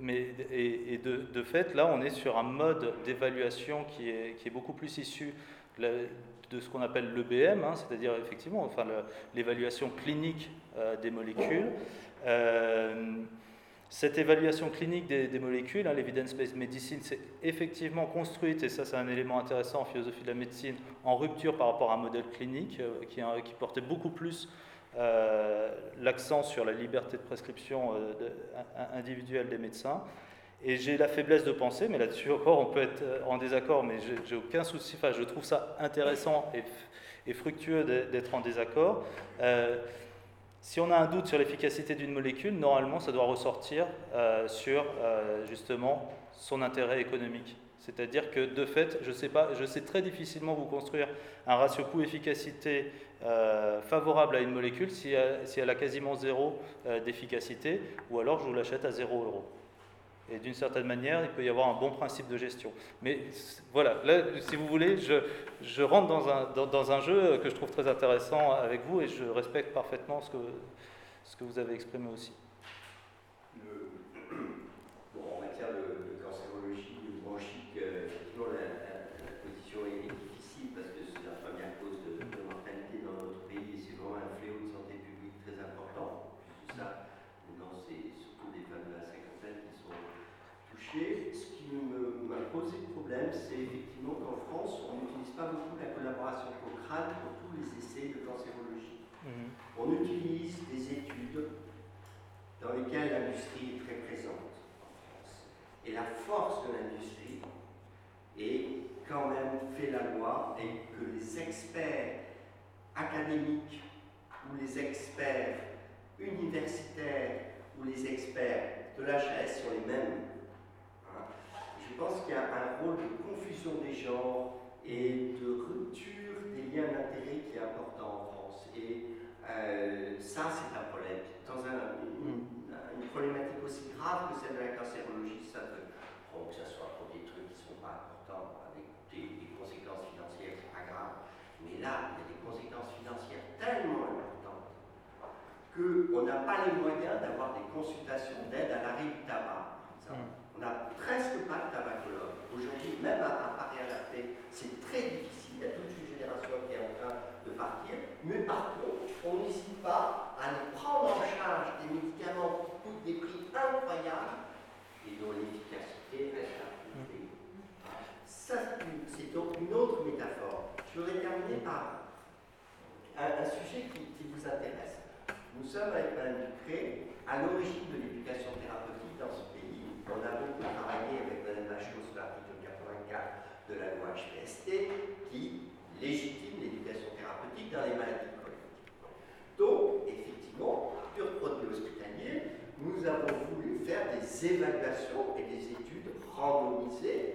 mais, et, de, fait, là, on est sur un mode d'évaluation qui est, qui est, beaucoup plus issu de ce qu'on appelle l'EBM, hein, c'est-à-dire effectivement enfin, l'évaluation clinique euh, des molécules. Euh, cette évaluation clinique des, molécules, hein, l'evidence-based medicine, c'est effectivement construite, et ça c'est un élément intéressant en philosophie de la médecine, en rupture par rapport à un modèle clinique qui, portait beaucoup plus l'accent sur la liberté de prescription individuelle des médecins. Et j'ai la faiblesse de penser, mais là-dessus encore on peut être en désaccord, mais j'ai aucun souci, enfin je trouve ça intéressant et, fructueux d'être en désaccord. Si on a un doute sur l'efficacité d'une molécule, normalement, ça doit ressortir euh, sur euh, justement son intérêt économique. C'est-à-dire que de fait, je sais pas, je sais très difficilement vous construire un ratio coût-efficacité euh, favorable à une molécule si elle, a quasiment zéro d'efficacité, ou alors je vous l'achète à zéro euro. Et d'une certaine manière, il peut y avoir un bon principe de gestion. Mais voilà, là, si vous voulez, je, rentre dans un, jeu que je trouve très intéressant avec vous et je respecte parfaitement ce que vous avez exprimé aussi. On utilise des études dans lesquelles l'industrie est très présente en France. Et la force de l'industrie est quand même fait la loi et que les experts académiques ou les experts universitaires ou les experts de l'HS sont les mêmes. Hein. Je pense qu'il y a un rôle de confusion des genres et de rupture des liens d'intérêt qui est important en France. Et euh, ça, c'est un problème. Dans une, problématique aussi grave que celle de la cancérologie, ça peut, que ce soit pour des trucs qui ne sont pas importants, avec des, conséquences financières, c'est pas grave. Mais là, il y a des conséquences financières tellement importantes qu'on n'a pas les moyens d'avoir des consultations d'aide à l'arrêt du tabac. Mm. On n'a presque pas de tabacologue. Aujourd'hui, même à, Paris à la c'est très difficile. Il y a toute qui est en train de partir. Mais par contre, on n'hésite pas à les prendre en charge des médicaments qui coûtent des prix incroyables et dont l'efficacité reste à. Ça, c'est donc une autre métaphore. Je voudrais terminer par un, sujet qui, vous intéresse. Nous sommes avec Mme Ducré à l'origine de l'éducation thérapeutique dans ce pays. On a beaucoup travaillé avec Mme Lachaud sur l'article 84 de la loi HPST qui légitime l'éducation thérapeutique dans les maladies donc, effectivement, pur produit hospitalier, nous avons voulu faire des évaluations et des études randomisées,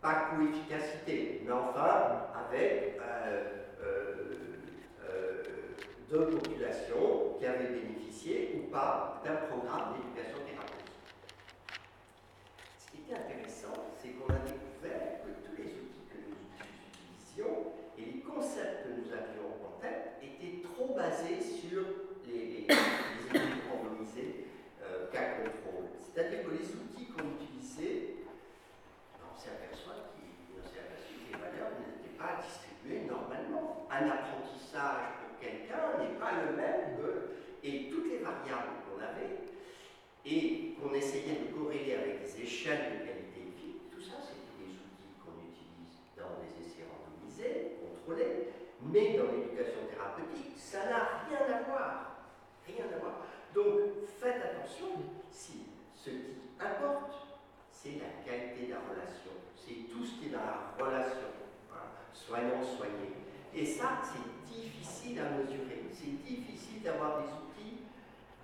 pas co-efficacité, mais enfin avec euh, euh, euh, deux populations qui avaient bénéficié ou pas d'un programme d'éducation thérapeutique. Ce qui était intéressant, c'est qu'on a découvert que tous les outils que nous et les concepts que nous avions en tête trop basé sur les, les, études randomisées euh, contrôle. C'est-à-dire que les outils qu'on utilisait, on s'est aperçu que les valeurs n'étaient pas distribuées normalement. Un apprentissage pour quelqu'un n'est pas le même que. Et toutes les variables qu'on avait et qu'on essayait de corréler avec des échelles de qualité de vie, tout ça, c'était des outils qu'on utilise dans des essais randomisés, contrôlés, mais dans l'éducation thérapeutique, ça n'a rien à voir. Rien à voir. Donc, faites attention, si ce qui importe, c'est la qualité de la relation. C'est tout ce qui est dans la relation. Hein, soignant-soigné. Et ça, c'est difficile à mesurer. C'est difficile d'avoir des outils,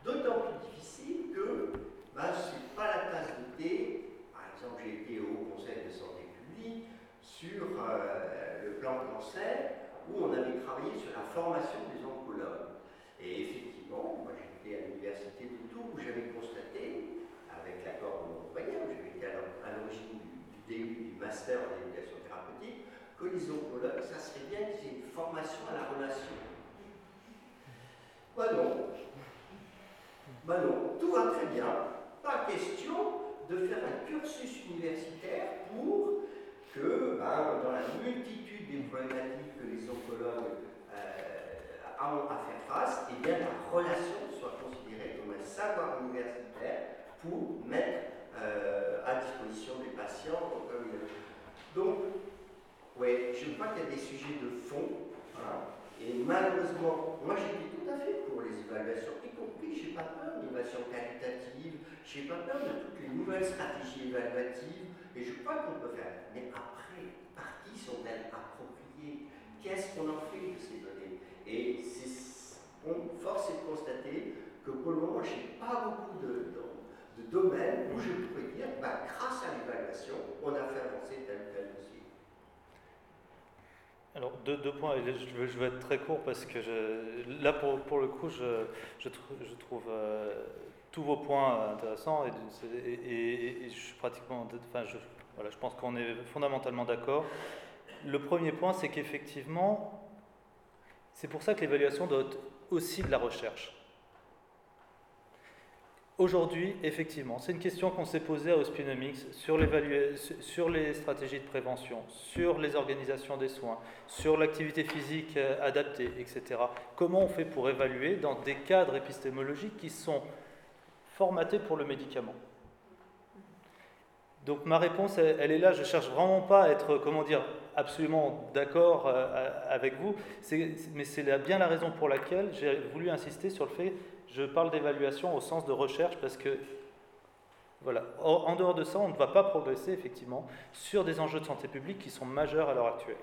d'autant plus difficile que ben, ce n'est pas la tasse de thé. Par exemple, j'ai été au Conseil de santé publique sur euh, le plan de cancer où on avait travaillé sur la formation des oncologues. Et effectivement, moi j'étais à l'université de Tours où j'avais constaté, avec l'accord de mon compagnon, j'avais été à l'origine du, début du master en éducation thérapeutique, que les oncologues, ça serait bien aient une formation à la relation. Bah non. Bah non, tout va très bien. Pas question de faire un cursus universitaire pour que, ben, dans la multitude des problématiques que les oncologues euh, à faire face, et eh bien, la relation soit considérée comme un savoir universitaire pour mettre euh, à disposition des patients. Donc, oui, je crois qu'il y a des sujets de fond. Hein. Et malheureusement, moi j'étais tout à fait pour les évaluations, y compris, je n'ai pas peur d'évaluation qualitative, je n'ai pas peur de toutes les nouvelles stratégies évaluatives, et je crois qu'on peut faire. Mais après, par qui sont-elles appropriées? Qu'est-ce qu'on en fait de ces données? Et on, force est de constater que pour le moment, je n'ai pas beaucoup de, de, domaines où je pourrais dire, bah, grâce à l'évaluation, on a fait avancer tel ou tel dossier. Alors, deux, points, et je, vais, être très court parce que je, là, pour, pour, le coup, je, je, trouve euh, tous vos points intéressants et, et, je suis pratiquement. Enfin, je, voilà, je pense qu'on est fondamentalement d'accord. Le premier point, c'est qu'effectivement, c'est pour ça que l'évaluation doit aussi de la recherche. Aujourd'hui, effectivement, c'est une question qu'on s'est posée à Hospinomics sur, les stratégies de prévention, sur les organisations des soins, sur l'activité physique euh, adaptée, etc. Comment on fait pour évaluer dans des cadres épistémologiques qui sont formatés pour le médicament? Donc ma réponse, elle, est là. Je cherche vraiment pas à être, comment dire, absolument d'accord euh, avec vous, mais c'est bien la raison pour laquelle j'ai voulu insister sur le fait je parle d'évaluation au sens de recherche parce que, voilà, en dehors de ça, on ne va pas progresser effectivement sur des enjeux de santé publique qui sont majeurs à l'heure actuelle.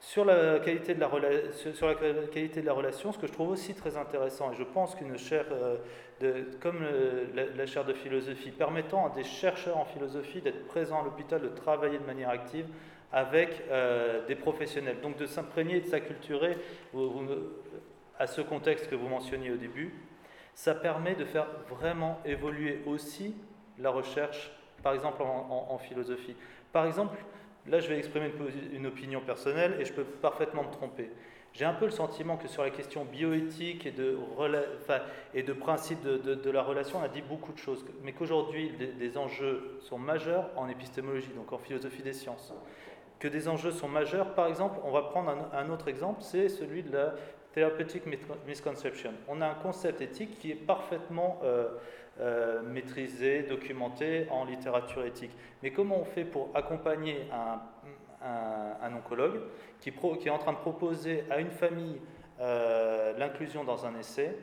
Sur la, qualité de la, sur la qualité de la relation, ce que je trouve aussi très intéressant, et je pense qu'une chaire euh, comme la, chaire de philosophie, permettant à des chercheurs en philosophie d'être présents à l'hôpital, de travailler de manière active avec euh, des professionnels, donc de s'imprégner, de s'acculturer, à ce contexte que vous mentionniez au début, ça permet de faire vraiment évoluer aussi la recherche, par exemple en, philosophie. Par exemple, là je vais exprimer une, opinion personnelle et je peux parfaitement me tromper. J'ai un peu le sentiment que sur la question bioéthique et de, et de principe de, de, la relation, on a dit beaucoup de choses, mais qu'aujourd'hui des, enjeux sont majeurs en épistémologie, donc en philosophie des sciences. Que des enjeux sont majeurs, par exemple, on va prendre un, un autre exemple, c'est celui de la Therapeutic Misconception. On a un concept éthique qui est parfaitement euh, euh, maîtrisé, documenté en littérature éthique. Mais comment on fait pour accompagner un, oncologue qui, qui, est en train de proposer à une famille euh, l'inclusion dans un essai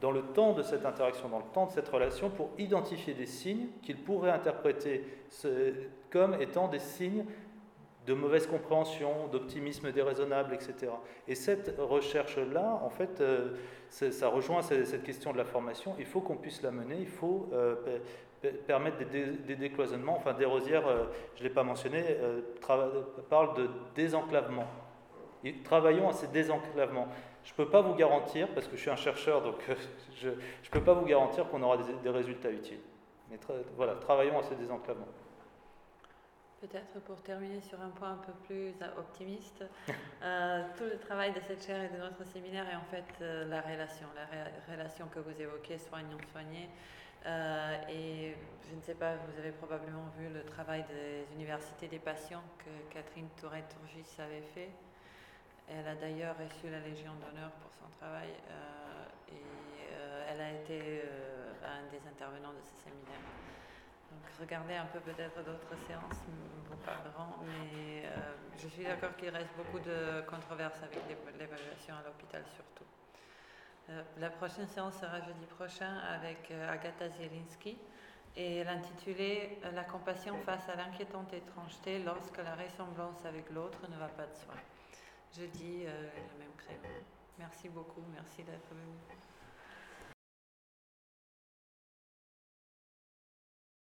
dans le temps de cette interaction, dans le temps de cette relation, pour identifier des signes qu'il pourrait interpréter comme étant des signes de mauvaise compréhension, d'optimisme déraisonnable, etc. Et cette recherche-là, en fait, euh, ça rejoint cette question de la formation. Il faut qu'on puisse la mener, il faut euh, permettre des, décloisonnements. Enfin, Desrosières, euh, je ne l'ai pas mentionné, parle de désenclavement. Travaillons à ces désenclavements. Je ne peux pas vous garantir, parce que je suis un chercheur, donc je ne peux pas vous garantir qu'on aura des, résultats utiles. Mais voilà, travaillons à ces désenclavements. Peut-être pour terminer sur un point un peu plus optimiste, euh, tout le travail de cette chaire et de notre séminaire est en fait euh, la relation, la relation que vous évoquez, soignant-soigné. Euh, et je ne sais pas, vous avez probablement vu le travail des universités des patients que Catherine Tourette-Turgis avait fait. Elle a d'ailleurs reçu la Légion d'honneur pour son travail et elle a été un des intervenants de ce séminaire. Regardez un peu peut-être d'autres séances vous parleront, mais euh, je suis d'accord qu'il reste beaucoup de controverses avec l'évaluation à l'hôpital surtout. Euh, la prochaine séance sera jeudi prochain avec euh, Agatha Zielinski et l'intitulé La compassion face à l'inquiétante étrangeté lorsque la ressemblance avec l'autre ne va pas de soi. Jeudi, le même créneau. Merci beaucoup, merci d'être venu.